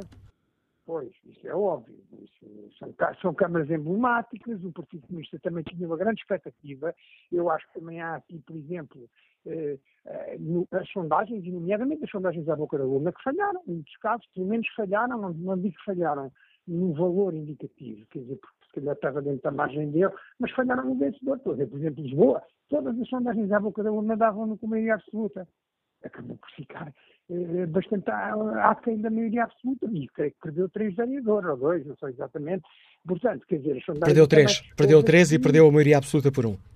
pois, isso é óbvio. Isso, são, são câmaras emblemáticas, o Partido Comunista também tinha uma grande expectativa. Eu acho que também há aqui, por exemplo, eh, eh, as sondagens, e nomeadamente as sondagens à boca da urna, que falharam, em muitos casos, pelo menos falharam, não, não digo que falharam no valor indicativo, quer dizer, porque se calhar estava dentro da margem dele, mas falharam no vencedor. Por exemplo, Lisboa, todas as sondagens à boca da urna davam-no com maioria absoluta. Acabou por ficar eh, bastante aquém da maioria absoluta e creio que perdeu três vereadores, ou dois, não sei exatamente. Portanto, quer dizer, as sondagens... Perdeu três, perdeu três e perdeu a maioria absoluta por um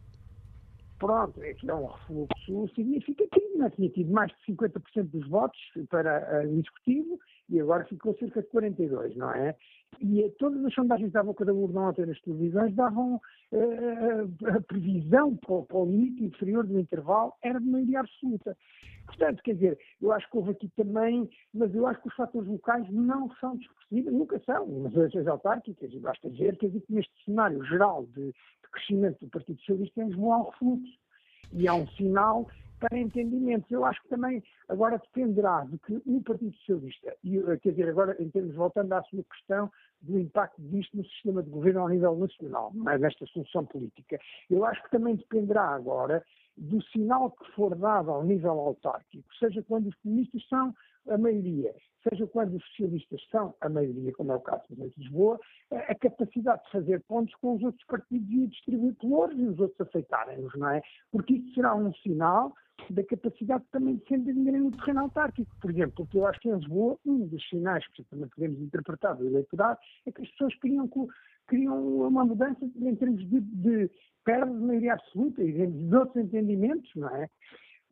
pronto, é que é um refluxo significativo, não tinha tido mais de 50% dos votos para uh, o Executivo e agora ficou cerca de 42, não é? E todas as sondagens da boca da urna ontem nas televisões davam uh, a previsão para, para o limite inferior do intervalo era de maioria absoluta. Portanto, quer dizer, eu acho que houve aqui também, mas eu acho que os fatores locais não são discutíveis, nunca são, nas eleições autárquicas, e basta ver que neste cenário geral de, de crescimento do Partido Socialista em Lisboa há um refluxo. E há um sinal para entendimentos. Eu acho que também agora dependerá de que o Partido Socialista, e, eh, quer dizer, agora em termos, voltando à sua questão do impacto disto no sistema de governo ao nível nacional, é nesta solução política, eu acho que também dependerá agora do sinal que for dado ao nível autárquico, seja quando os comunistas são a maioria, seja quando os socialistas são a maioria, como é o caso de Lisboa, a capacidade de fazer pontos com os outros partidos e distribuir colores e os outros aceitarem-nos, não é? Porque isso será um sinal da capacidade também de se entenderem no terreno autárquico. Por exemplo, porque eu acho que em Lisboa, um dos sinais que também podemos interpretar do eleitorado é que as pessoas queriam, queriam uma mudança em termos de, de perda de maioria absoluta e de outros entendimentos, não é?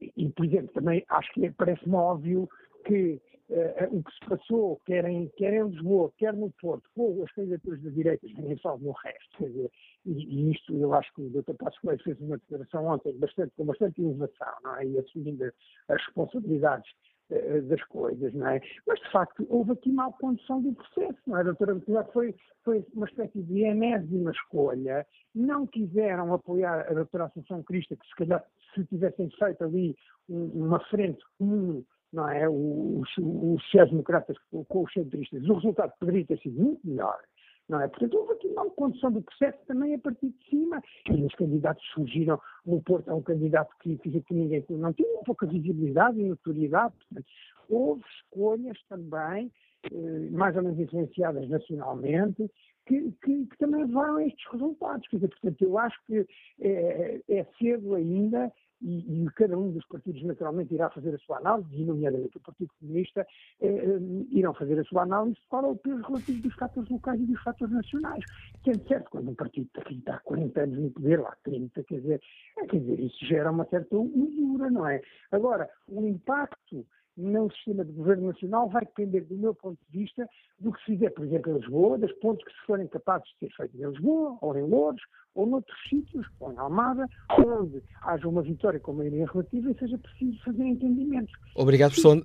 E, por exemplo, também acho que parece-me óbvio que uh, o que se passou, quer em, quer em Lisboa, quer no Porto, com as candidaturas da direita, nem só no resto. Dizer, e, e, isto eu acho que o Dr. Passos Coelho fez uma declaração ontem bastante, com bastante inovação, não é? E assumindo as responsabilidades uh, das coisas, não é? Mas, de facto, houve aqui mal condução do processo, não é? A doutora Betulá foi, foi uma espécie de enésima escolha, não quiseram apoiar a doutora Assunção Crista, que se calhar se tivessem feito ali um, uma frente comum não é? Os, os sociais-democratas com os centristas, o resultado poderia ter sido muito melhor. Não é? Portanto, houve aqui uma condição do processo também a partir de cima, e os candidatos surgiram, no Porto é um candidato que, que, que ninguém não tinha pouca visibilidade e notoriedade, portanto, houve escolhas também, eh, mais ou menos influenciadas nacionalmente, que, que, que, também levaram a estes resultados. Quer dizer, portanto, eu acho que é, é cedo ainda e, e, cada um dos partidos naturalmente irá fazer a sua análise, e nomeadamente o Partido Comunista, eh, eh, irão fazer a sua análise é o peso relativo dos fatores locais e dos fatores nacionais. Sendo certo, quando um partido está há 40 anos no poder, lá 30, quer dizer, é, quer dizer, isso gera uma certa usura, não é? Agora, o impacto no sistema de governo nacional vai depender, do meu ponto de vista, do que se fizer, por exemplo, em Lisboa, das pontes que se forem capazes de ser feitas em Lisboa, ou em Louros, ou noutros sítios, ou em Almada, onde haja uma vitória com maioria relativa e seja preciso fazer entendimentos. Obrigado, professor.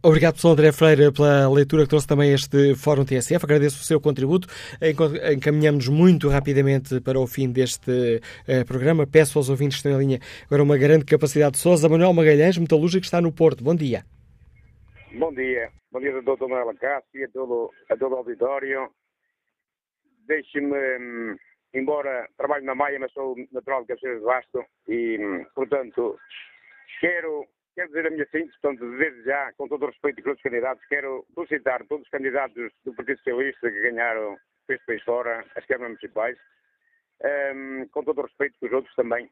Obrigado, professor André Freire, pela leitura que trouxe também este Fórum TSF. Agradeço o seu contributo. Encaminhamos muito rapidamente para o fim deste eh, programa. Peço aos ouvintes que estão em linha agora uma grande capacidade de Sousa. Manuel Magalhães, metalúrgico, está no Porto. Bom dia. Bom dia. Bom dia, doutor Manuel Acácio, a todo, a todo o auditório. Deixe-me, hum, embora trabalho na Maia, mas sou natural de Cabeceira de Basto e, hum, portanto, quero, quero dizer a minha síntese, portanto, desde já, com todo o respeito pelos candidatos, quero felicitar todos os candidatos do Partido Socialista que ganharam este país fora, as câmaras municipais, um, com todo o respeito pelos outros também.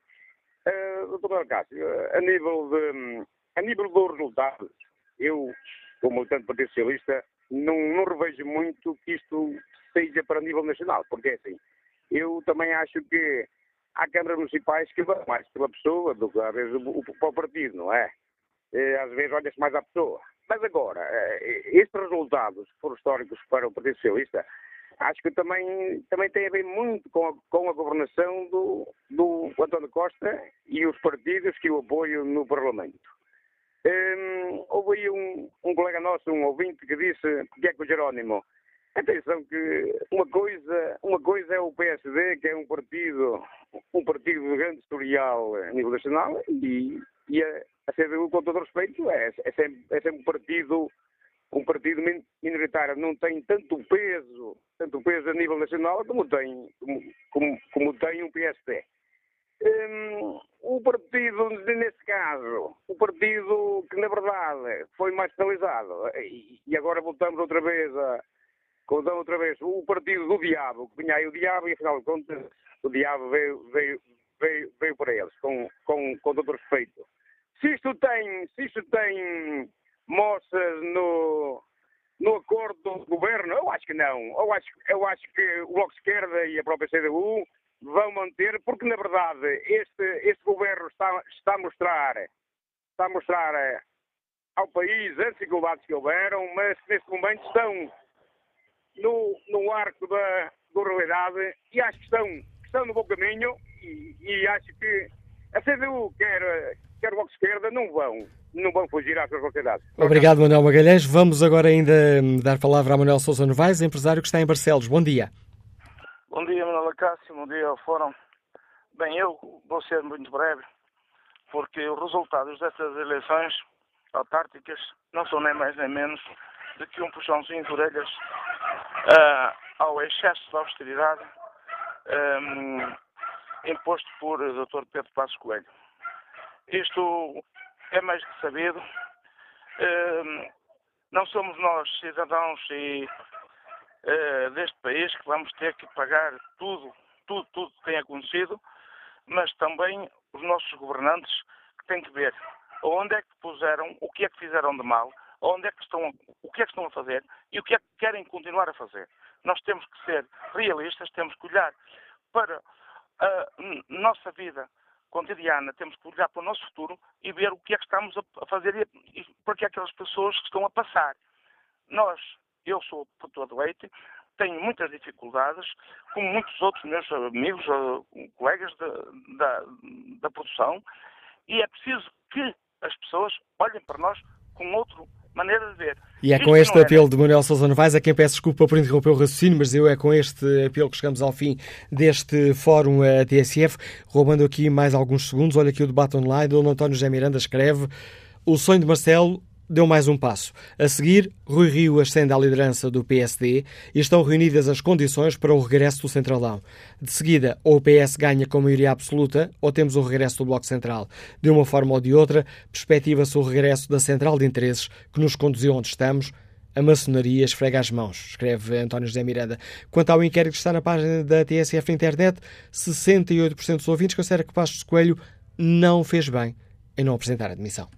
Uh, doutor Manuel Acácio, a nível de, hum, a nível dos resultados, eu, como militante do Partido Socialista, não, não revejo muito que isto seja para nível nacional, porque é assim, eu também acho que há câmaras municipais que vão mais pela pessoa do que às vezes o, para o partido, não é? Eh, às vezes olha-se mais à pessoa. Mas agora, eh, estes resultados que foram históricos para o Partido Socialista, acho que também, também tem a ver muito com a, com a governação do, do António Costa e os partidos que o apoiam no Parlamento. Um, houve aí um, um, colega nosso, um ouvinte, que disse que é com o Jerónimo. Atenção que uma coisa, uma coisa é o PSD, que é um partido, um partido de grande historial a nível nacional, e, e a, a CDU, com todo respeito, é, é, sempre, é sempre um partido um partido minoritário não tem tanto peso, tanto peso a nível nacional como tem, como, como, como tem um PSD. Um, o partido, nesse caso, o partido que na verdade foi mais penalizado, e agora voltamos outra vez a. Voltamos outra vez, o partido do diabo, que vinha aí o diabo, e afinal de contas, o diabo veio, veio, veio, veio para eles, com, com, com todo respeito. Se isto tem, se isto tem moças no, no acordo do governo, eu acho que não. Eu acho, eu acho que o Bloco de Esquerda e a própria CDU vão manter, porque na verdade este, este governo está, está a mostrar, está a mostrar ao país as dificuldades que houveram, mas neste momento estão no, no arco da, da realidade e acho que estão, estão no bom caminho e, e acho que a CDU, quer, quer o Bloco Esquerda, não vão, não vão fugir às suas. Obrigado, Manuel Magalhães. Vamos agora ainda hum, dar palavra a Manuel Sousa Novaes, empresário que está em Barcelos. Bom dia. Bom dia, Manuel Acácio. Bom dia ao Fórum. Bem, eu vou ser muito breve, porque os resultados destas eleições autárquicas não são nem mais nem menos do que um puxãozinho de orelhas uh, ao excesso de austeridade um, imposto por Dr. Pedro Passos Coelho. Isto é mais que sabido. Um, não somos nós, cidadãos e, uh, deste país, que vamos ter que pagar tudo, tudo, tudo que tem acontecido, mas também os nossos governantes que têm que ver onde é que puseram, o que é que fizeram de mal, onde é que estão, o que é que estão a fazer e o que é que querem continuar a fazer. Nós temos que ser realistas, temos que olhar para a nossa vida cotidiana, temos que olhar para o nosso futuro e ver o que é que estamos a fazer e para que aquelas pessoas que estão a passar. Nós, eu sou produtor de leite, tenho muitas dificuldades, como muitos outros meus amigos, eh, colegas da, da, da produção, e é preciso que as pessoas olhem para nós com outra maneira de ver. E é com este apelo de Manuel Sousa Novaes, a quem peço desculpa por interromper o raciocínio, mas eu é com este apelo que chegamos ao fim deste fórum a TSF, roubando aqui mais alguns segundos. Olha aqui o debate online, Dom António José Miranda escreve o sonho de Marcelo deu mais um passo. A seguir, Rui Rio ascende à liderança do PSD e estão reunidas as condições para o regresso do Centralão. De seguida, ou o PS ganha com maioria absoluta, ou temos o regresso do Bloco Central. De uma forma ou de outra, perspectiva-se o regresso da central de interesses que nos conduziu onde estamos. A maçonaria esfrega as mãos, escreve António José Miranda. Quanto ao inquérito que está na página da TSF na internet, 68% dos ouvintes consideram que Passos Coelho não fez bem em não apresentar admissão.